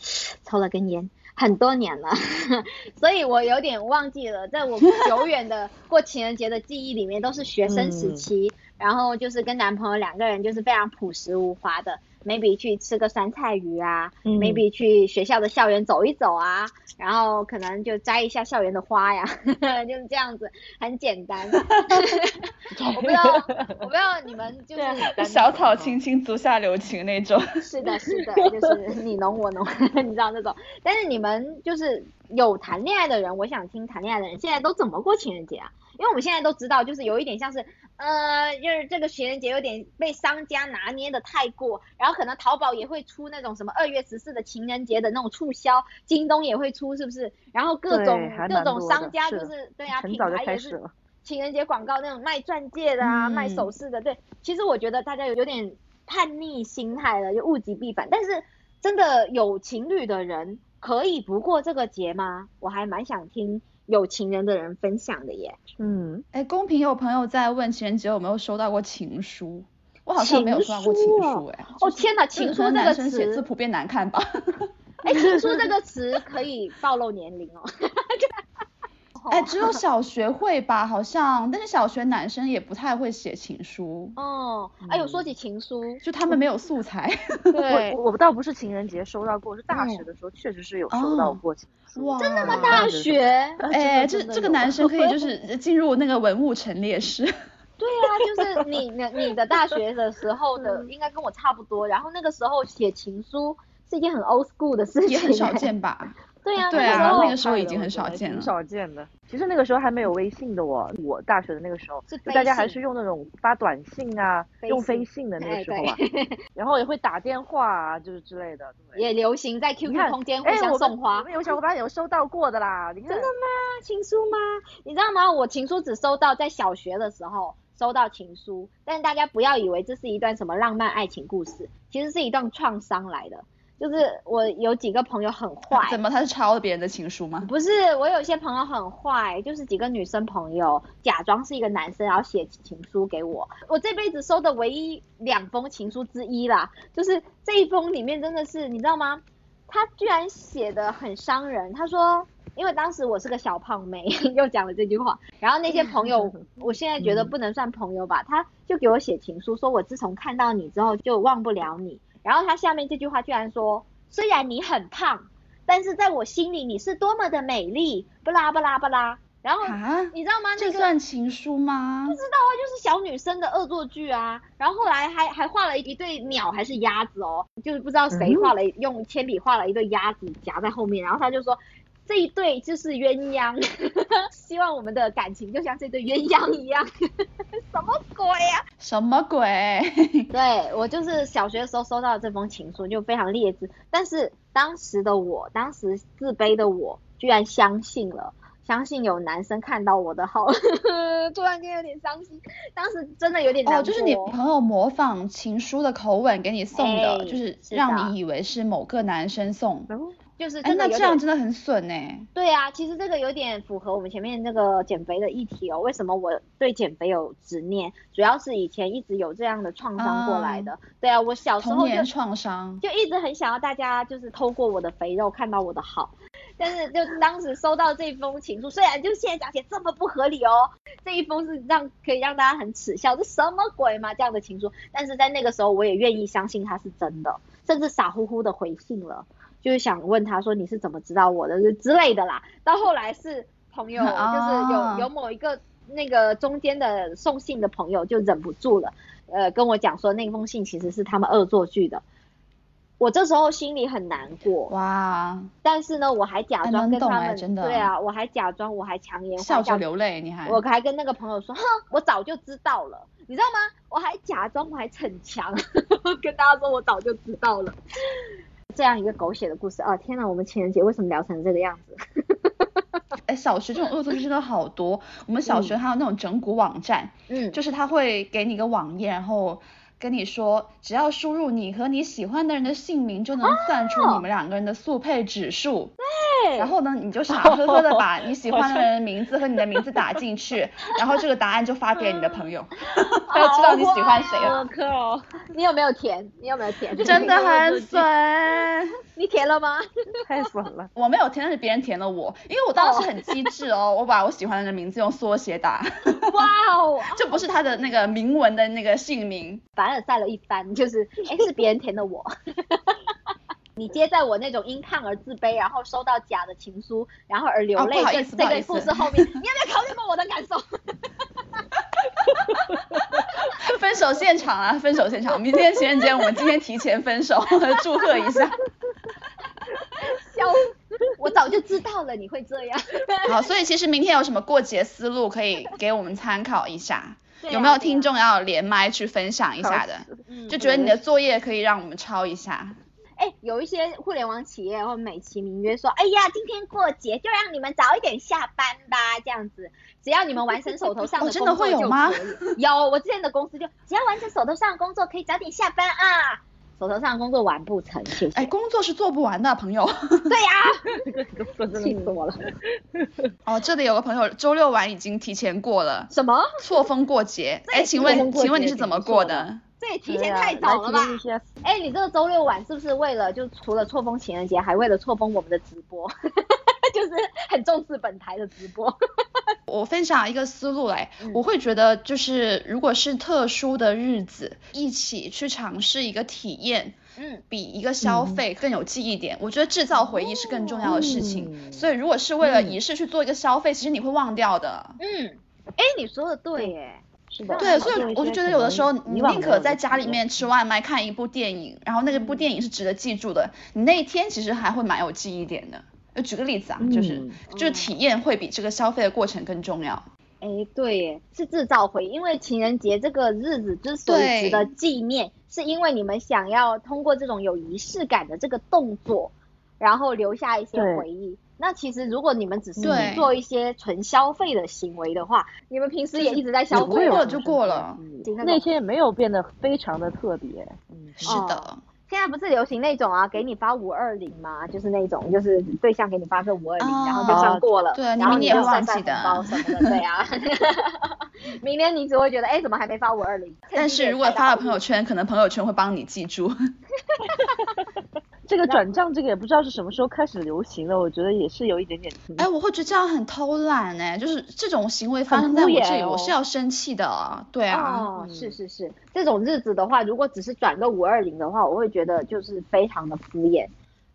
抽了根烟，很多年了，所以我有点忘记了，在我 久远的过情人节的记忆里面，都是学生时期，然后就是跟男朋友两个人就是非常朴实无华的。Maybe 去吃个酸菜鱼啊，maybe 去学校的校园走一走啊，然后可能就摘一下校园的花呀，就是这样子，很简单。我不知道，我不知道你们就 是
小草青青，足下留情那种。
是的，是的，就是你侬我侬，你知道那种。但是你们就是有谈恋爱的人，我想听谈恋爱的人现在都怎么过情人节啊？因为我们现在都知道，就是有一点像是，呃，就是这个情人节有点被商家拿捏的太过，然后可能淘宝也会出那种什么二月十四的情人节的那种促销，京东也会出，是不是？然后各种各种商家就是对啊，品牌也是情人节广告那种卖钻戒的啊，卖首饰的，对。其实我觉得大家有有点叛逆心态了，就物极必反。但是真的有情侣的人可以不过这个节吗？我还蛮想听。有情人的人分享的耶，
嗯，哎，公屏有朋友在问情人节有没有收到过情书，我好像没有收到过情书，哎，
哦天哪，情书这个词
写字普遍难看吧？
哎，情书这个词可以暴露年龄哦。
哎，只有小学会吧，好像，但是小学男生也不太会写情书。
哦，哎呦，说起情书，
就他们没有素材。
对，
我倒不是情人节收到过，是大学的时候确实是有收到过情书。
哇，真的吗？大学？
哎，这这个男生可以就 是进入那个文物陈列室。
对啊，就是你你你的大学的时候的，应该跟我差不多。然后那个时候写情书是一件很 old school 的事情，
也很少见吧。
对啊，
对
啊，
那个时候已经很少见了，
挺少见的。其实那个时候还没有微信的我，我大学的那个时候，
就
大家还是用那种发短信啊，用飞信的那个时候啊，然后也会打电话啊，就是之类的。
也流行在 QQ 空间互相送花。
我们有小伙伴有收到过的啦，你看。
真的吗？情书吗？你知道吗？我情书只收到在小学的时候收到情书，但大家不要以为这是一段什么浪漫爱情故事，其实是一段创伤来的。就是我有几个朋友很坏，
怎么他是抄了别人的情书吗？
不是，我有些朋友很坏，就是几个女生朋友假装是一个男生，然后写情书给我。我这辈子收的唯一两封情书之一啦，就是这一封里面真的是，你知道吗？他居然写的很伤人。他说，因为当时我是个小胖妹，又讲了这句话。然后那些朋友，我现在觉得不能算朋友吧，他就给我写情书，说我自从看到你之后就忘不了你。然后他下面这句话居然说，虽然你很胖，但是在我心里你是多么的美丽，不拉不拉不拉。然后你知道吗？
这算情书吗？
不知道啊，就是小女生的恶作剧啊。然后后来还还画了一对鸟还是鸭子哦，就是不知道谁画了用铅笔画了一对鸭子夹在后面，然后他就说。这一对就是鸳鸯，希望我们的感情就像这对鸳鸯一样。什么鬼呀？
什么鬼？
对我就是小学的时候收到这封情书，就非常劣质。但是当时的我，当时自卑的我，居然相信了，相信有男生看到我的好，突然间有点伤心。当时真的有点难
哦，就是你朋友模仿情书的口吻给你送的，就是让你以为是某个男生送。
就是哎，
那这样真的很损呢。
对啊，其实这个有点符合我们前面那个减肥的议题哦。为什么我对减肥有执念？主要是以前一直有这样的创伤过来的。对啊，我小时候就
创伤，
就一直很想要大家就是透过我的肥肉看到我的好。但是就当时收到这封情书，虽然就现在讲起来这么不合理哦，这一封是让可以让大家很耻笑，这什么鬼嘛这样的情书？但是在那个时候我也愿意相信它是真的，甚至傻乎乎的回信了。就是想问他说你是怎么知道我的之类的啦，到后来是朋友，就是有有某一个那个中间的送信的朋友就忍不住了，呃跟我讲说那封信其实是他们恶作剧的。我这时候心里很难过
哇，
但是呢，我还假装跟他们，
真的
对啊，我还假装，我还强颜
笑着流泪，你还，
我还跟那个朋友说，哼，我早就知道了，你知道吗？我还假装，我还逞强，跟大家说我早就知道了，这样一个狗血的故事啊！天哪，我们情人节为什么聊成这个样子？
哎，小学这种恶作剧真的好多，我们小学还有那种整蛊网站，嗯，就是他会给你一个网页，然后。跟你说，只要输入你和你喜欢的人的姓名，就能算出你们两个人的速配指数。
对。
然后呢，你就傻呵呵的把你喜欢的人的名字和你的名字打进去，然后这个答案就发给你的朋友，他就知道你喜欢谁了。
我靠！你有没有填？你有没有填？
真的很损。
你填了吗？
太损了。
我没有填，但是别人填了我，因为我当时很机智哦，我把我喜欢的人名字用缩写打。
哇哦！
这不是他的那个明文的那个姓名。
反凡尔赛了一番，就是哎，是别人填的我。你接在我那种因看而自卑，然后收到假的情书，然后而流泪这这个故事后面，你有没有考虑过我的感受？
分手现场啊，分手现场，明天情人节，我们今天提前分手，祝贺一下。
笑，我早就知道了你会这样。
好，所以其实明天有什么过节思路可以给我们参考一下？有没有听众要连麦去分享一下的？就觉得你的作业可以让我们抄一下。
哎，有一些互联网企业会美其名曰说，哎呀，今天过节就让你们早一点下班吧，这样子，只要你们完成手头上的工作就可以。有，我之前的公司就只要完成手头上的工作，可以早点下班啊。手头上工作完不成，
哎，工作是做不完的，朋友。
对
呀，气死我了。
哦，这里有个朋友周六晚已经提前过了。
什么？
错峰过节？哎，请问，请问你是怎么过的？
这也提前太早了吧？哎，你这个周六晚是不是为了就除了错峰情人节，还为了错峰我们的直播？就是很重视本台的直播。
我分享一个思路来，我会觉得就是如果是特殊的日子，一起去尝试一个体验，嗯，比一个消费更有记忆点。我觉得制造回忆是更重要的事情。所以如果是为了仪式去做一个消费，其实你会忘掉的。
嗯，哎，你说的对耶，
是的。
对，所以我就觉得有的时候你宁可在家里面吃外卖看一部电影，然后那个部电影是值得记住的，你那一天其实还会蛮有记忆点的。呃，举个例子啊，就是就是体验会比这个消费的过程更重要。
哎，对，是制造回忆，因为情人节这个日子之所以值得纪念，是因为你们想要通过这种有仪式感的这个动作，然后留下一些回忆。那其实如果你们只是做一些纯消费的行为的话，你们平时也一直在消费，
过了就过了，
那些也没有变得非常的特别。
嗯，是的。
现在不是流行那种啊，给你发五二零吗？就是那种，就是对象给你发个五二零，然后就算过了，
对，
然后
你也
忘记的包什么的，对啊。明年你只会觉得，哎，怎么还没发五二零？
但是如果发了朋友圈，可能朋友圈会帮你记住。
这个转账，这个也不知道是什么时候开始流行的，我觉得也是有一点点。
哎，我会觉得这样很偷懒哎，就是这种行为发生在我这里，我是要生气的。对啊。
哦，是是是，这种日子的话，如果只是转个五二零的话，我会觉得就是非常的敷衍，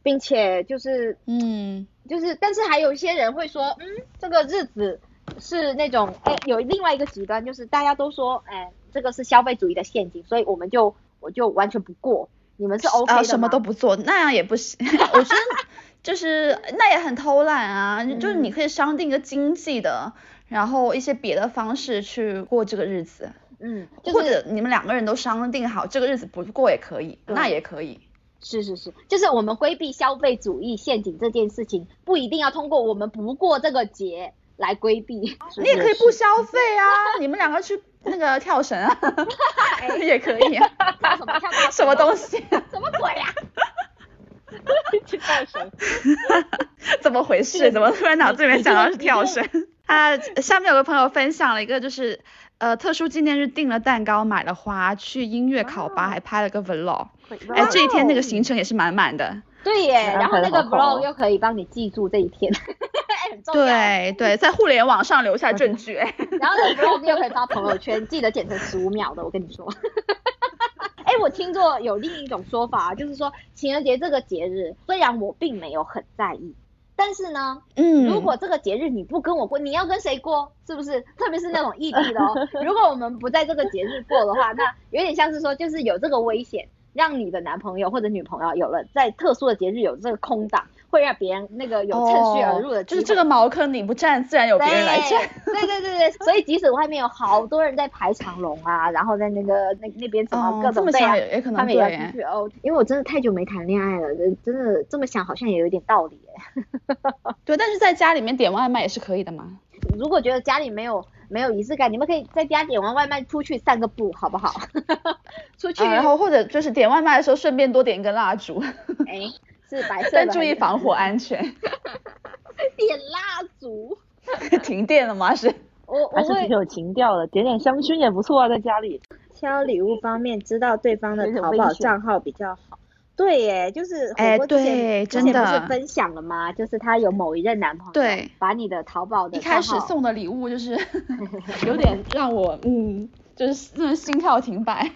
并且就是嗯，就是但是还有一些人会说，嗯，这个日子是那种哎，有另外一个极端，就是大家都说哎，这个是消费主义的陷阱，所以我们就我就完全不过。你们是 OK 的
什么都不做，那样也不行。我觉得就是那也很偷懒啊。就是你可以商定一个经济的，然后一些别的方式去过这个日子。
嗯，
或者你们两个人都商定好这个日子不过也可以，那也可以。
是是是，就是我们规避消费主义陷阱这件事情，不一定要通过我们不过这个节来规避。
你也可以不消费啊，你们两个去。那个跳绳啊，也可以啊。
跳什么跳？
什么东西？
什么鬼呀？
去跳绳。
怎么回事？怎么突然脑子里面想到是跳绳？啊，下面有个朋友分享了一个，就是呃，特殊纪念日订了蛋糕，买了花，去音乐考吧，还拍了个 vlog。哎，这一天那个行程也是满满的。
对耶，然后那个 vlog 又可以帮你记住这一天。
对对，在互联网上留下证据，
然后你 vlog 又可以发朋友圈，记得剪成十五秒的，我跟你说。哎，我听过有另一种说法，就是说情人节这个节日，虽然我并没有很在意，但是呢，嗯，如果这个节日你不跟我过，你要跟谁过？是不是？特别是那种异地的哦，如果我们不在这个节日过的话，那有点像是说，就是有这个危险。让你的男朋友或者女朋友有了在特殊的节日有这个空档，会让别人那个有趁虚而入的，
就是这个茅坑你不占，自然有别人来占。
对对对对，所以即使外面有好多人在排长龙啊，然后在那个那那边怎么各种备啊，他们也要出去哦。因为我真的太久没谈恋爱了，真的这么想好像也有点道理
哎。对，但是在家里面点外卖也是可以的嘛。
如果觉得家里没有。没有仪式感，你们可以在家点完外卖出去散个步，好不好？出去，
然后或者就是点外卖的时候顺便多点一根蜡烛。
哎，是白色的。
但注意防火安全。
点蜡烛？
停电了吗？是？
我我还是挺有情调的，点点香薰也不错啊，在家里。
挑礼物方面，知道对方的淘宝账号比较好。对耶，就是
哎，对，真的
不是分享了吗？就是他有某一任男朋友，
对，
把你的淘宝的
一开始送的礼物就是 有点让我嗯，就是心跳停摆，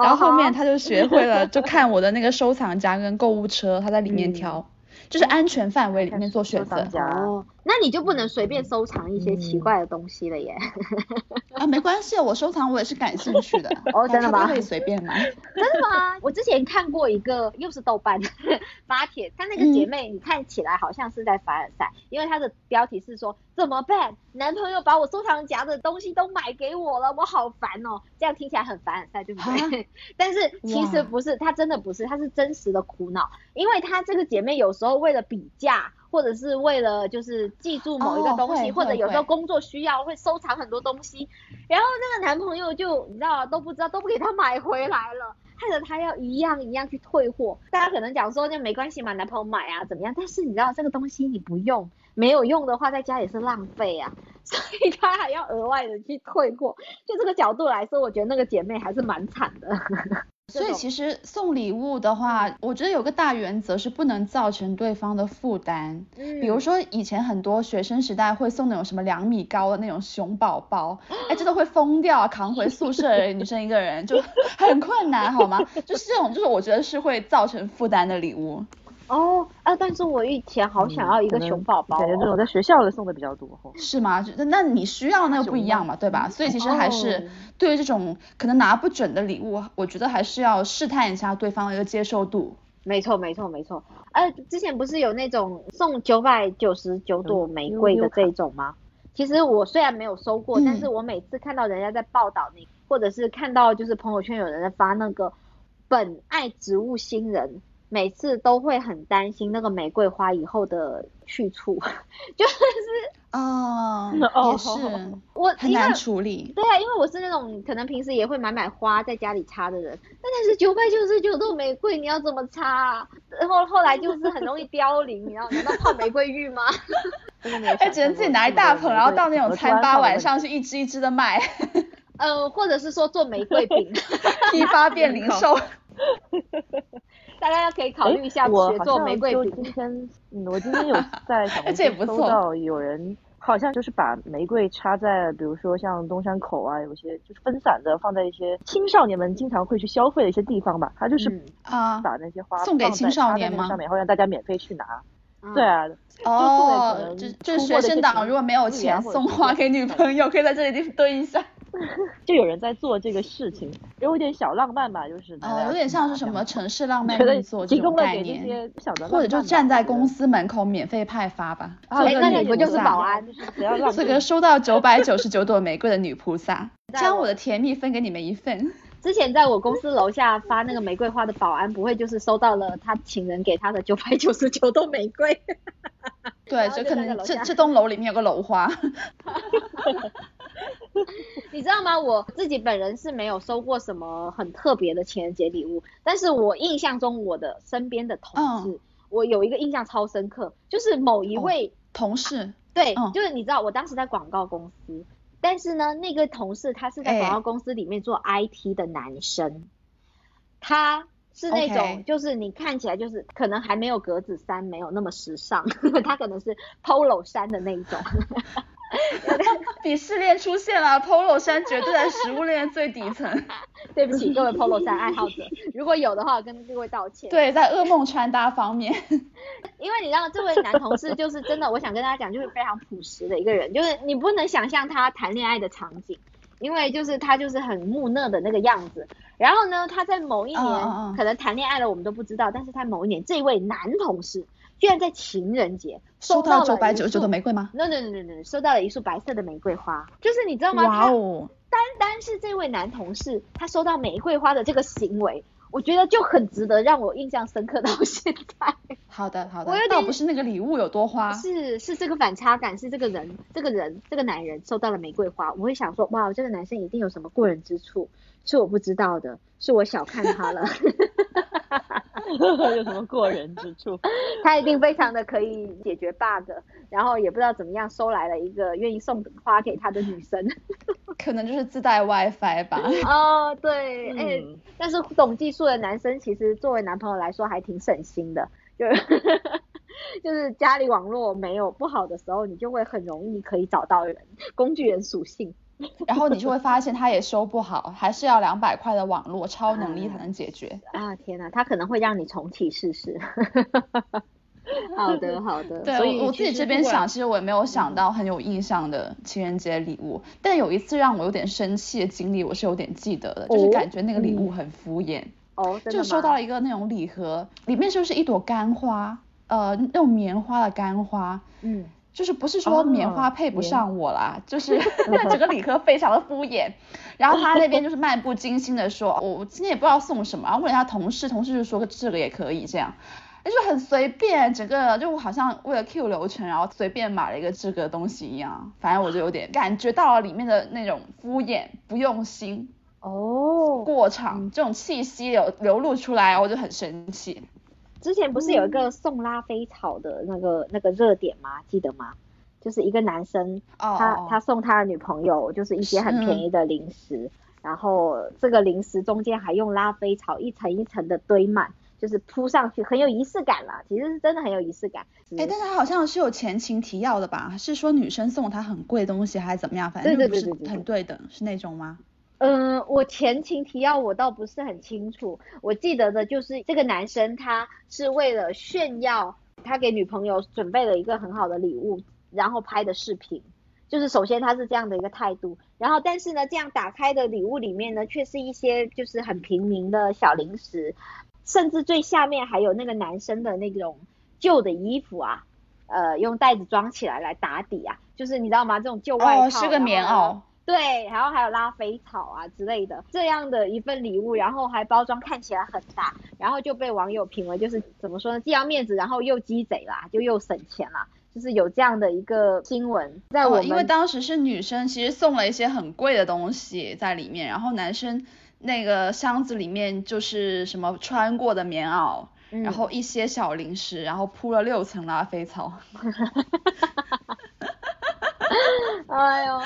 然后后面他就学会了，就看我的那个收藏夹跟购物车，他在里面挑。就是安全范围里面做选择
哦，那你就不能随便收藏一些奇怪的东西了耶。
啊，没关系，我收藏我也是感兴趣的。
哦，真的吗？
可以随便买。
真的吗？我之前看过一个，又是豆瓣发帖，她那个姐妹，你看起来好像是在凡尔赛，因为她的标题是说怎么办？男朋友把我收藏夹的东西都买给我了，我好烦哦。这样听起来很凡尔赛，对不对？但是其实不是，她真的不是，她是真实的苦恼，因为她这个姐妹有时候。为了比价，或者是为了就是记住某一个东西，或者有时候工作需要会收藏很多东西，然后那个男朋友就你知道都不知道都不给他买回来了，害得他要一样一样去退货。大家可能讲说那没关系嘛，男朋友买啊怎么样？但是你知道这个东西你不用，没有用的话在家也是浪费啊，所以他还要额外的去退货。就这个角度来说，我觉得那个姐妹还是蛮惨的。
所以其实送礼物的话，我觉得有个大原则是不能造成对方的负担。嗯，比如说以前很多学生时代会送那种什么两米高的那种熊宝宝，哎，真的会疯掉，扛回宿舍女生一个人就很困难，好吗？就是这种，就是我觉得是会造成负担的礼物。
哦，啊，但是我以前好想要一个熊宝宝，
感觉这种在学校的送的比较多，
是吗？那那你需要那个不一样嘛，对吧？所以其实还是对于这种可能拿不准的礼物，我觉得还是要试探一下对方的一个接受度。
没错，没错，没错。呃，之前不是有那种送九百九十九朵玫瑰的这种吗？其实我虽然没有收过，但是我每次看到人家在报道那，或者是看到就是朋友圈有人在发那个本爱植物新人。每次都会很担心那个玫瑰花以后的去处，就是
哦，也是
我
很难处理。
对啊，因为我是那种可能平时也会买买花在家里插的人，但是九百九十九朵玫瑰你要怎么插？然后后来就是很容易凋零，你知道？难道泡玫瑰浴吗？
哎只能自己拿一大盆，然后到那种餐吧晚上去一支一支的卖。
呃，或者是说做玫瑰饼，
批发变零售。
大家可以考虑一下学做玫瑰
饼。今天，我今天有 在小红书搜到有人，好像就是把玫瑰插在，比如说像东山口啊，有些就是分散的放在一些青少年们经常会去消费的一些地方吧。他就是啊，把那些花
送给青少年
吗？上面，然后让大家免费去拿。对啊，
哦，就就学生党如果没有钱送花给女朋友，可以在这里蹲一下。
就有人在做这个事情，有点小浪漫吧，就是，
哦，有点像是什么城市浪漫运作这种概念，或者就站在公司门口免费派发吧，
做个女不就是保安，
这个收到九百九十九朵玫瑰的女菩萨，将我的甜蜜分给你们一份。
之前在我公司楼下发那个玫瑰花的保安，不会就是收到了他情人给他的九百九十九朵玫瑰？
对，就可能这这栋楼里面有个楼花。
你知道吗？我自己本人是没有收过什么很特别的情人节礼物，但是我印象中我的身边的同事，我有一个印象超深刻，就是某一位
同事，
对，就是你知道，我当时在广告公司，但是呢，那个同事他是在广告公司里面做 IT 的男生，他是那种就是你看起来就是可能还没有格子衫没有那么时尚，他可能是 Polo 衫的那一种。
鄙视链出现了，Polo 衫绝对在食物链最底层。
对不起各位 Polo 衫爱好者，如果有的话跟各位道歉。
对，在噩梦穿搭方面，
因为你知道这位男同事就是真的，我想跟大家讲，就是非常朴实的一个人，就是你不能想象他谈恋爱的场景，因为就是他就是很木讷的那个样子。然后呢，他在某一年可能谈恋爱了，我们都不知道，但是他某一年这位男同事居然在情人节收
到九百九十九朵玫瑰吗
？No No No No No，收到了一束白色的玫瑰花，就是你知道吗？哇哦！单单是这位男同事他收到玫瑰花的这个行为。我觉得就很值得让我印象深刻到 现在。
好的，好的。我有点不是那个礼物有多花，
是是这个反差感，是这个人，这个人，这个男人收到了玫瑰花，我会想说，哇，这个男生一定有什么过人之处，是我不知道的，是我小看他了。
有什么过人之处？
他一定非常的可以解决 bug，然后也不知道怎么样收来了一个愿意送花给他的女生。
可能就是自带 WiFi 吧。
哦，对，哎，但是懂技术的男生其实作为男朋友来说还挺省心的，就就是家里网络没有不好的时候，你就会很容易可以找到人，工具人属性。
然后你就会发现它也修不好，还是要两百块的网络超能力才能解决。
啊天哪，它可能会让你重启试试。好的好的，
对我自己这边想，其实我也没有想到很有印象的情人节礼物，但有一次让我有点生气的经历，我是有点记得的，就是感觉那个礼物很敷衍。
哦，
就收到了一个那种礼盒，里面就是一朵干花，呃，那种棉花的干花。嗯。就是不是说棉花配不上我啦，就是 整个理科非常的敷衍。然后他那边就是漫不经心的说，我今天也不知道送什么，然后问一下同事，同事就说这个也可以这样。就很随便，整个就好像为了 Q 流程，然后随便买了一个这个东西一样。反正我就有点感觉到了里面的那种敷衍、不用心
哦，
过场这种气息流流露出来，我就很生气。
之前不是有一个送拉菲草的那个那个热点吗？记得吗？就是一个男生，他他送他的女朋友就是一些很便宜的零食，然后这个零食中间还用拉菲草一层一层的堆满。就是铺上去很有仪式感啦，其实是真的很有仪式感。
哎，但是他好像是有前情提要的吧？是说女生送他很贵东西还是怎么样？反正不是很对等，是那种吗？
嗯，我前情提要我倒不是很清楚，我记得的就是这个男生他是为了炫耀，他给女朋友准备了一个很好的礼物，然后拍的视频。就是首先他是这样的一个态度，然后但是呢，这样打开的礼物里面呢，却是一些就是很平民的小零食。甚至最下面还有那个男生的那种旧的衣服啊，呃，用袋子装起来来打底啊，就是你知道吗？这种旧外套，
是个棉袄，
对，然后还有拉菲草啊之类的这样的一份礼物，然后还包装看起来很大，然后就被网友评为就是怎么说呢，既要面子，然后又鸡贼啦，就又省钱啦，就是有这样的一个新闻在我们，
因为当时是女生其实送了一些很贵的东西在里面，然后男生。那个箱子里面就是什么穿过的棉袄，然后一些小零食，然后铺了六层拉菲草。
哎呦，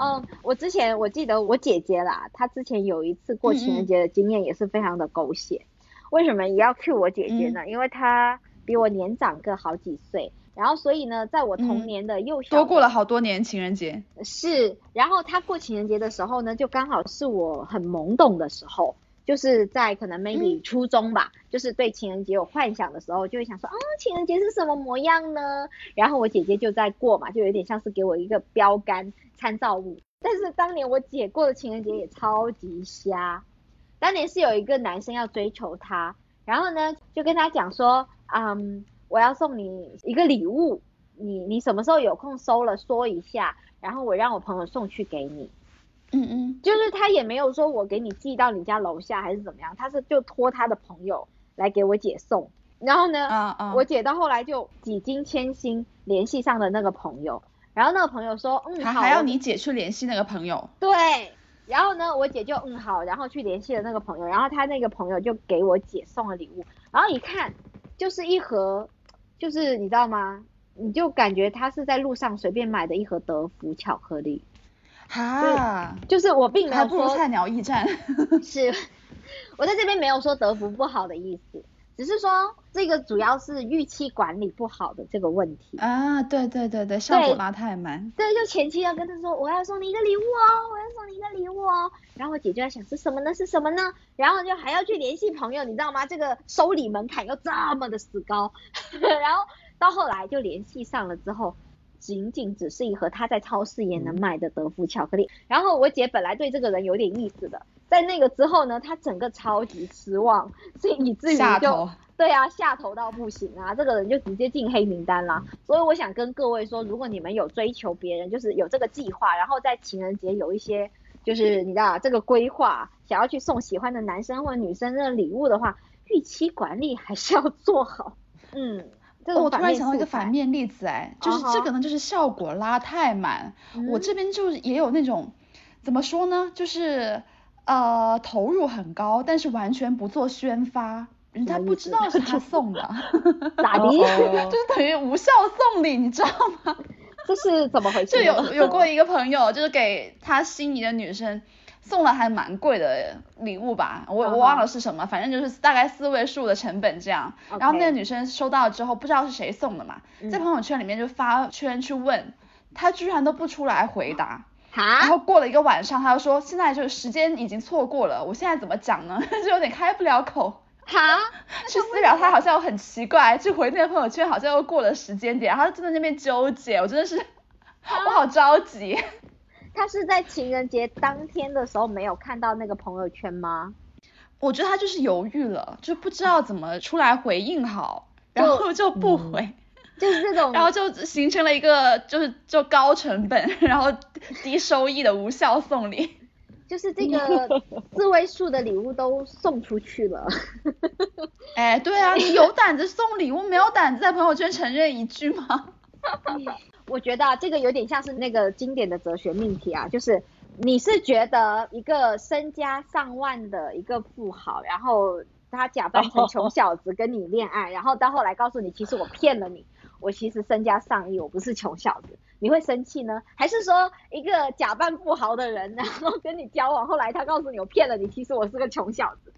嗯，我之前我记得我姐姐啦，她之前有一次过情人节的经验也是非常的狗血。为什么也要 cue 我姐姐呢？因为她比我年长个好几岁。然后，所以呢，在我童年的幼小，
多过了好多年情人节。
是，然后她过情人节的时候呢，就刚好是我很懵懂的时候，就是在可能 maybe 初中吧，就是对情人节有幻想的时候，就会想说，啊，情人节是什么模样呢？然后我姐姐就在过嘛，就有点像是给我一个标杆参照物。但是当年我姐过的情人节也超级瞎，当年是有一个男生要追求她，然后呢，就跟她讲说，嗯。我要送你一个礼物，你你什么时候有空收了说一下，然后我让我朋友送去给你。
嗯嗯，
就是他也没有说我给你寄到你家楼下还是怎么样，他是就托他的朋友来给我姐送。然后呢，我姐到后来就几经千辛联系上了那个朋友，然后那个朋友说，嗯，
好，还要你姐去联系那个朋友。
对，然后呢，我姐就嗯好，然后去联系了那个朋友，然后他那个朋友就给我姐送了礼物，然后一看就是一盒。就是你知道吗？你就感觉他是在路上随便买的一盒德芙巧克力，
哈，
就是我并没有
说菜鸟驿站，
是，我在这边没有说德芙不好的意思，只是说这个主要是预期管理不好的这个问题
啊，对对对对，效果拉太慢。
对，就前期要跟他说我要送你一个礼物哦，我要送你一个礼物哦，然后我姐就在想是什么呢？是什么呢？然后就还要去联系朋友，你知道吗？这个收礼门槛又这么的死高，然后到后来就联系上了之后。仅仅只是一盒他在超市也能买的德芙巧克力，然后我姐本来对这个人有点意思的，在那个之后呢，她整个超级失望，所以以至于就对啊下头到不行啊，这个人就直接进黑名单啦。所以我想跟各位说，如果你们有追求别人，就是有这个计划，然后在情人节有一些就是你知道这个规划，想要去送喜欢的男生或者女生的礼物的话，预期管理还是要做好，嗯。
我突然想到一个反面例子，哎，就是这个呢，就是效果拉太满。我这边就也有那种，怎么说呢，就是呃投入很高，但是完全不做宣发，人家不知道是他送的，
咋的？
就 是等于无效送礼，你知道吗？
这是怎么回事？
就有有过一个朋友，就是给他心仪的女生。送了还蛮贵的礼物吧，我我忘了是什么，反正就是大概四位数的成本这样。然后那个女生收到之后，不知道是谁送的嘛，在朋友圈里面就发圈去问，他居然都不出来回答。然后过了一个晚上，他就说现在就是时间已经错过了，我现在怎么讲呢？就有点开不了口。
哈？
去私聊他好像很奇怪，去回那个朋友圈好像又过了时间点，然后就在那边纠结，我真的是我好着急。
他是在情人节当天的时候没有看到那个朋友圈吗？
我觉得他就是犹豫了，就不知道怎么出来回应好，然后就不回，
就是这种，
然后就形成了一个就是就高成本 然后低收益的无效送礼，
就是这个四位数的礼物都送出去了。
哎，对啊，你有胆子送礼物，没有胆子在朋友圈承认一句吗？
我觉得这个有点像是那个经典的哲学命题啊，就是你是觉得一个身家上万的一个富豪，然后他假扮成穷小子跟你恋爱，然后到后来告诉你，其实我骗了你，我其实身家上亿，我不是穷小子，你会生气呢？还是说一个假扮富豪的人，然后跟你交往，后来他告诉你我骗了你，其实我是个穷小子？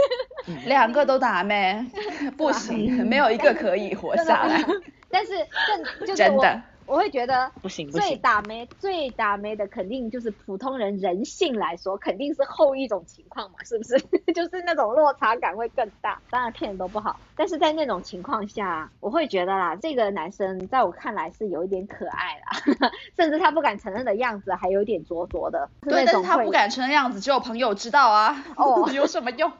两个都打咩？不行，没有一个可以活下来。
但是更就是我。我会觉得
不行，
最打没最打没的肯定就是普通人人性来说，肯定是后一种情况嘛，是不是？就是那种落差感会更大。当然骗人都不好，但是在那种情况下，我会觉得啦，这个男生在我看来是有一点可爱啦，甚至他不敢承认的样子还有点灼灼的。
对，但是他不敢承认样子，只有朋友知道啊。哦，有什么用？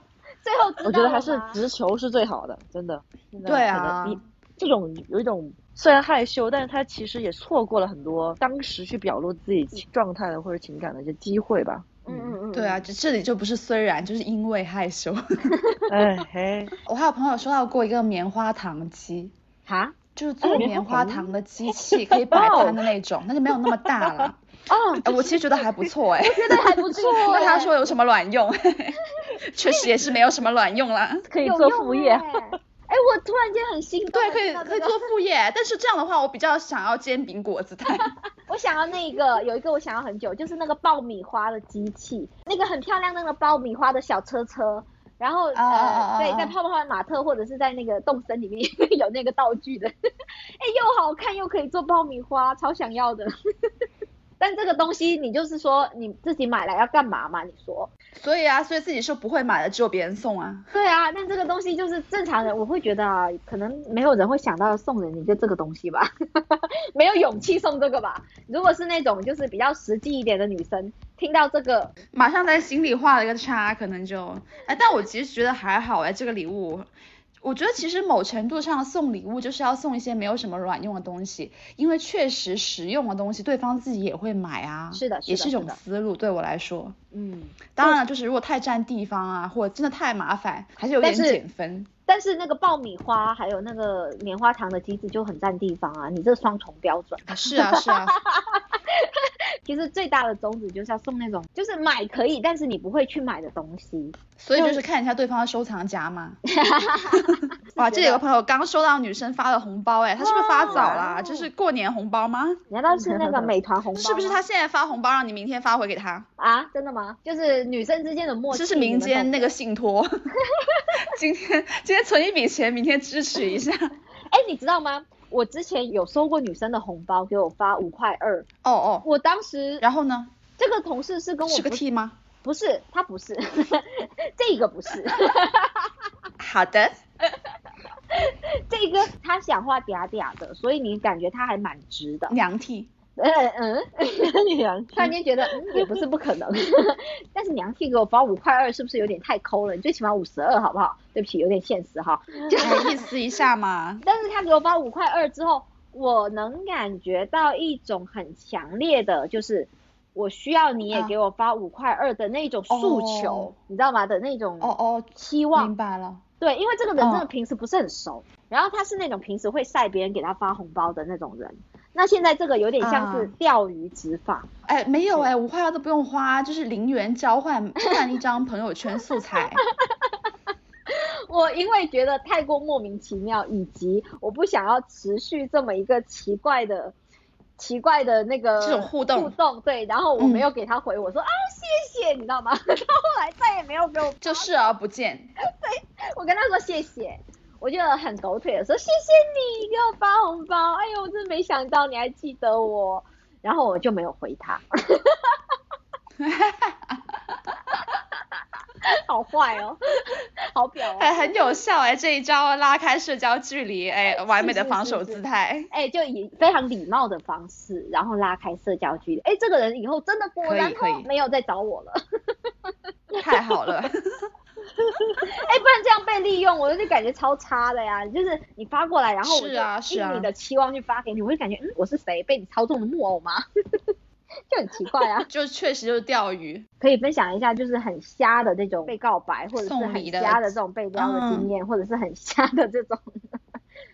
最后
我觉得还是直球是最好的，真的。
对啊，你
这种有一种。虽然害羞，但是他其实也错过了很多当时去表露自己状态的或者情感的一些机会吧。
嗯嗯嗯。
对啊，这这里就不是虽然，就是因为害羞。
哎嘿。
我还有朋友收到过一个棉花糖机。
哈？
就是做棉花糖的机器，可以摆摊的那种，但是没有那么大了。哦。我其实觉得还不错哎。
我觉得还不错。
那他说有什么卵用？确实也是没有什么卵用啦。
可以做副业。
哎，我突然间很心动。
对，可以可以做副业，但是这样的话，我比较想要煎饼果子摊。
我想要那个，有一个我想要很久，就是那个爆米花的机器，那个很漂亮那个爆米花的小车车，然后呃，对，在泡泡玛特或者是在那个动森里面 有那个道具的，哎，又好看又可以做爆米花，超想要的。但这个东西你就是说你自己买来要干嘛嘛？你说？
所以啊，所以自己是不会买的，只有别人送啊。
对啊，但这个东西就是正常人，我会觉得啊，可能没有人会想到送人你就这个东西吧，没有勇气送这个吧。如果是那种就是比较实际一点的女生，听到这个，
马上在心里画了一个叉，可能就哎，但我其实觉得还好哎，这个礼物。我觉得其实某程度上送礼物就是要送一些没有什么卵用的东西，因为确实实用的东西对方自己也会买啊。
是的，
也是一种思路。对我来说，
嗯，
当然了，就是如果太占地方啊，或者真的太麻烦，还是有点减分。
但是那个爆米花还有那个棉花糖的机子就很占地方啊，你这双重标准。
是啊是啊。
其实最大的宗旨就是要送那种，就是买可以，但是你不会去买的东西。
所以就是看一下对方的收藏夹嘛。哇，这里有个朋友刚收到女生发的红包，哎，他是不是发早了？这是过年红包吗？
难道是那个美团红包？
是不是他现在发红包，让你明天发回给他？
啊，真的吗？就是女生之间的默契。
这是民间那个信托。今天今天存一笔钱，明天支持一下。
哎，你知道吗？我之前有收过女生的红包，给我发五块二。
哦哦。
我当时，
然后呢？
这个同事是跟我
是个 T 吗？
不是，他不是，这个不是。
好的。
这个他讲话嗲嗲的，所以你感觉他还蛮直的。
娘 T。
嗯嗯，突然间觉得也不是不可能，但是娘 T 给我发五块二，是不是有点太抠了？你最起码五十二好不好？对不起，有点现实哈，
就意思一下嘛。
但是他给我发五块二之后，我能感觉到一种很强烈的，就是我需要你也给我发五块二的那种诉求，你知道吗？的那种
哦哦
期望。
明白了。
对，因为这个人真的平时不是很熟，然后他是那种平时会晒别人给他发红包的那种人。那现在这个有点像是钓鱼执法，
哎，没有哎，五块二都不用花，就是零元交换 换一张朋友圈素材。
我因为觉得太过莫名其妙，以及我不想要持续这么一个奇怪的、奇怪的那个
这种互动
互动，对，然后我没有给他回，我说啊谢谢，你知道吗？他后来再也没有给我，
就视而不见。
对，我跟他说谢谢。我就很狗腿的说谢谢你给我发红包，哎呦，我真没想到你还记得我，然后我就没有回他，好坏哦，好表哦，
哎，很有效哎，这一招拉开社交距离，哎，完美的防守姿态，
哎，就以非常礼貌的方式，然后拉开社交距离，哎，这个人以后真的果然没有再找我了，
太好了。
哎，不然这样被利用，我就感觉超差的呀。就是你发过来，然后我就以你的期望去发给你，我会感觉，嗯，我是谁？被你操纵的木偶吗？就很奇怪啊。
就确实就是钓鱼。
可以分享一下，就是很瞎的那种被告白，或者是很瞎的这种被撩的经验，或者是很瞎的这种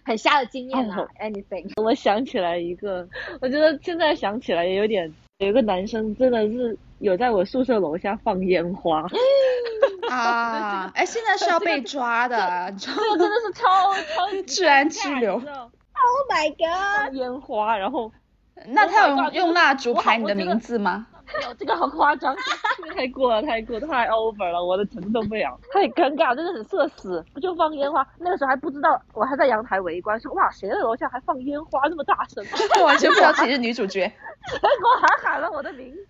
很瞎的经验啊。Anything？
我想起来一个，我觉得现在想起来也有点，有一个男生真的是有在我宿舍楼下放烟花。
啊，哎，现在是要被抓的，
这个真的是超超
治安拘留。
Oh my god！
烟花，然后，
那他有用蜡烛排你的名字吗？
有，这个好夸张，太过了，太过，太 over 了，我的承受不了，太尴尬，真的很社死。不就放烟花？那个时候还不知道，我还在阳台围观，说哇，谁的楼下还放烟花那么大声？
完全不知道谁是女主角，
结果还喊了我的名字。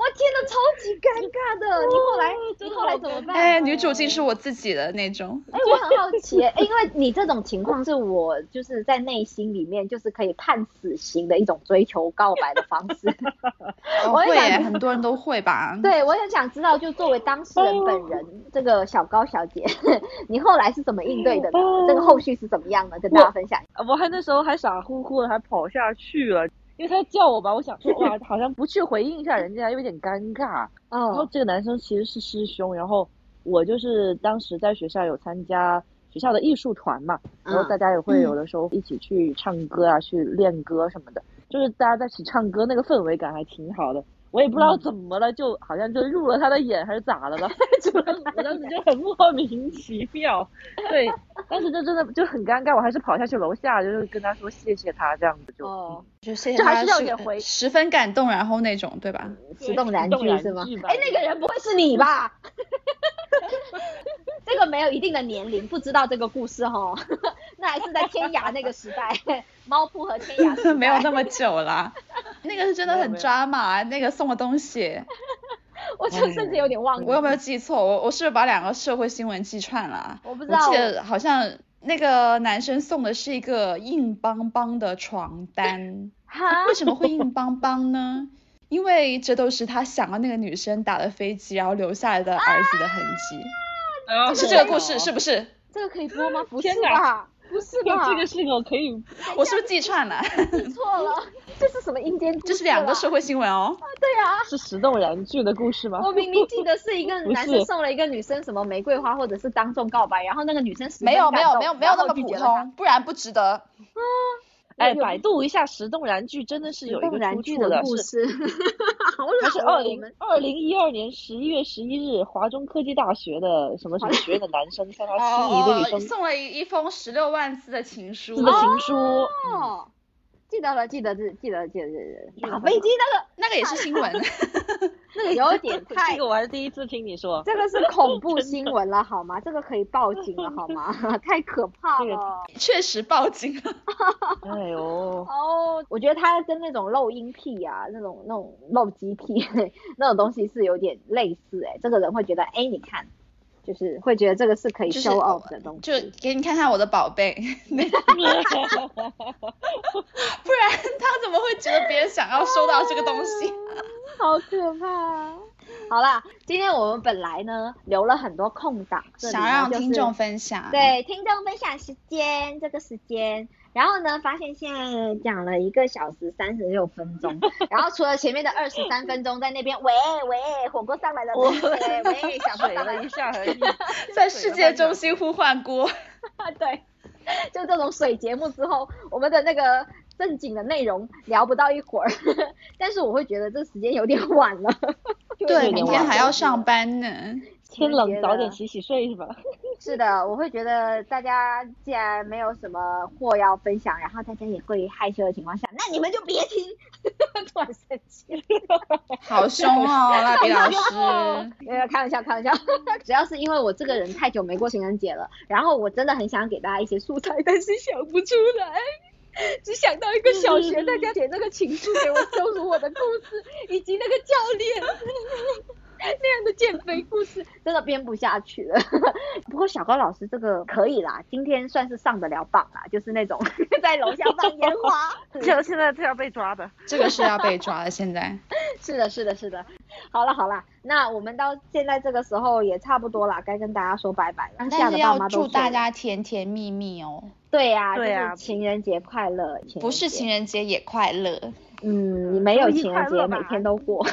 我天呐，超级尴尬的！你后来，你后来怎么办？
哎，女主竟是我自己的那种。
哎，我很好奇，哎，因为你这种情况是我就是在内心里面就是可以判死刑的一种追求告白的方式。
我会，很多人都会吧？
对，我很想知道，就作为当事人本人，这个小高小姐，你后来是怎么应对的呢？这个后续是怎么样的？跟大家分享。
我还那时候还傻乎乎的，还跑下去了。因为他叫我吧，我想说 哇，好像不去回应一下人家有点尴尬。嗯。然后这个男生其实是师兄，然后我就是当时在学校有参加学校的艺术团嘛，然后大家也会有的时候一起去唱歌啊，去练歌什么的，就是大家在一起唱歌，那个氛围感还挺好的。我也不知道怎么了，就好像就入了他的眼还是咋的了，我当时就很莫名其妙。对，当时就真的就很尴尬，我还是跑下去楼下，就是跟他说谢谢他这样子就。
哦，就谢谢他，是十分感动，然后那种对吧？
激动燃剧是吗？哎，那个人不会是你吧？这个没有一定的年龄，不知道这个故事哈。那还是在天涯那个时代，猫扑和天涯
没有那么久了。那个是真的很抓马，那个送的东西，
我就甚至有点忘记。
我有没有记错？我我是不是把两个社会新闻记串了？
我不知道。
我记得好像那个男生送的是一个硬邦邦的床单。为什么会硬邦邦呢？因为这都是他想要那个女生打的飞机，然后留下来的儿子的痕迹。是这个故事是不是？
这个可以播吗？不是吧？不是吧？
这个是我可以，
我是不是记串了？
记错了，这是什么阴间？
这是两个社会新闻哦。
对啊。
是石动燃剧的故事吗？
我明明记得是一个 男生送了一个女生什么玫瑰花，或者是当众告白，然后那个女生
没有没有没有没有那么普通，不然不值得。
哎，百度一下石动燃具，真的是有一个出处
的故事。
它是二零二零一二年十一月十一日，华中科技大学的什么什么学院的男生向 他心仪的女生
送了一一封十六万字的情书。
的情书。
记得了，记得记记得记得记得打飞机那个
那个也是新闻，
那个有点太，
这个我还是第一次听你说，
这个是恐怖新闻了好吗？这个可以报警了好吗？太可怕了，
确实报警了。
哎呦，
哦，我觉得他跟那种漏音癖啊，那种那种漏机癖那种东西是有点类似哎，这个人会觉得哎，你看。就是会觉得这个是可以 show off 的东西，
就给你看看我的宝贝，不然他怎么会觉得别人想要收到这个东西？
好可怕！好啦，今天我们本来呢留了很多空档，
想让听众分享，
对听众分享时间，这个时间。然后呢，发现现在讲了一个小时三十六分钟，然后除了前面的二十三分钟在那边喂喂，火锅上来了，喂喂，小
水了一下而已，
在世界中心呼唤锅，
对，就这种水节目之后，我们的那个正经的内容聊不到一会儿，但是我会觉得这时间有点晚了，
对，明天还要上班呢。
天冷，早点洗洗睡是吧？
是的，我会觉得大家既然没有什么货要分享，然后大家也会害羞的情况下，那你们就别听。突然生气，
好凶哦，蜡笔老师。
没有开玩笑，开玩笑。主要是因为我这个人太久没过情人节了，然后我真的很想给大家一些素材，但是想不出来，只想到一个小学大家写那个情书给我羞辱我的故事，以及那个教练。那样的减肥故事 真的编不下去了。不过小高老师这个可以啦，今天算是上得了榜啦，就是那种 在楼下放烟花，
就现在是要被抓的，
这个是要被抓的。现在
是的，是的，是的。好了好了，那我们到现在这个时候也差不多啦，该跟大家说拜拜了。
但是要祝大家甜甜蜜蜜哦。
对呀，对呀，情人节快乐。
不是情人节也快乐。
嗯，你没有情人节，每天都过。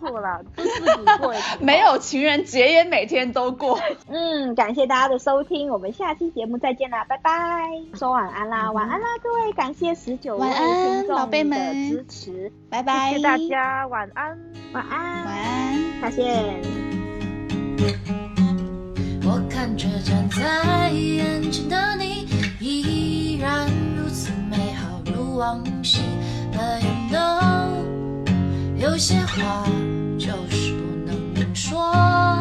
过了，都自己过。
没有情人节也每天都过。
嗯，感谢大家的收听，我们下期节目再见啦，拜拜。说晚安啦，晚安啦，各位，感谢十九位听众的支持，
拜拜。
谢谢大家，晚安，
晚安，
晚安，
再见。我看着站在眼前的你，依然如此美好如往昔。有些话就是不能明说。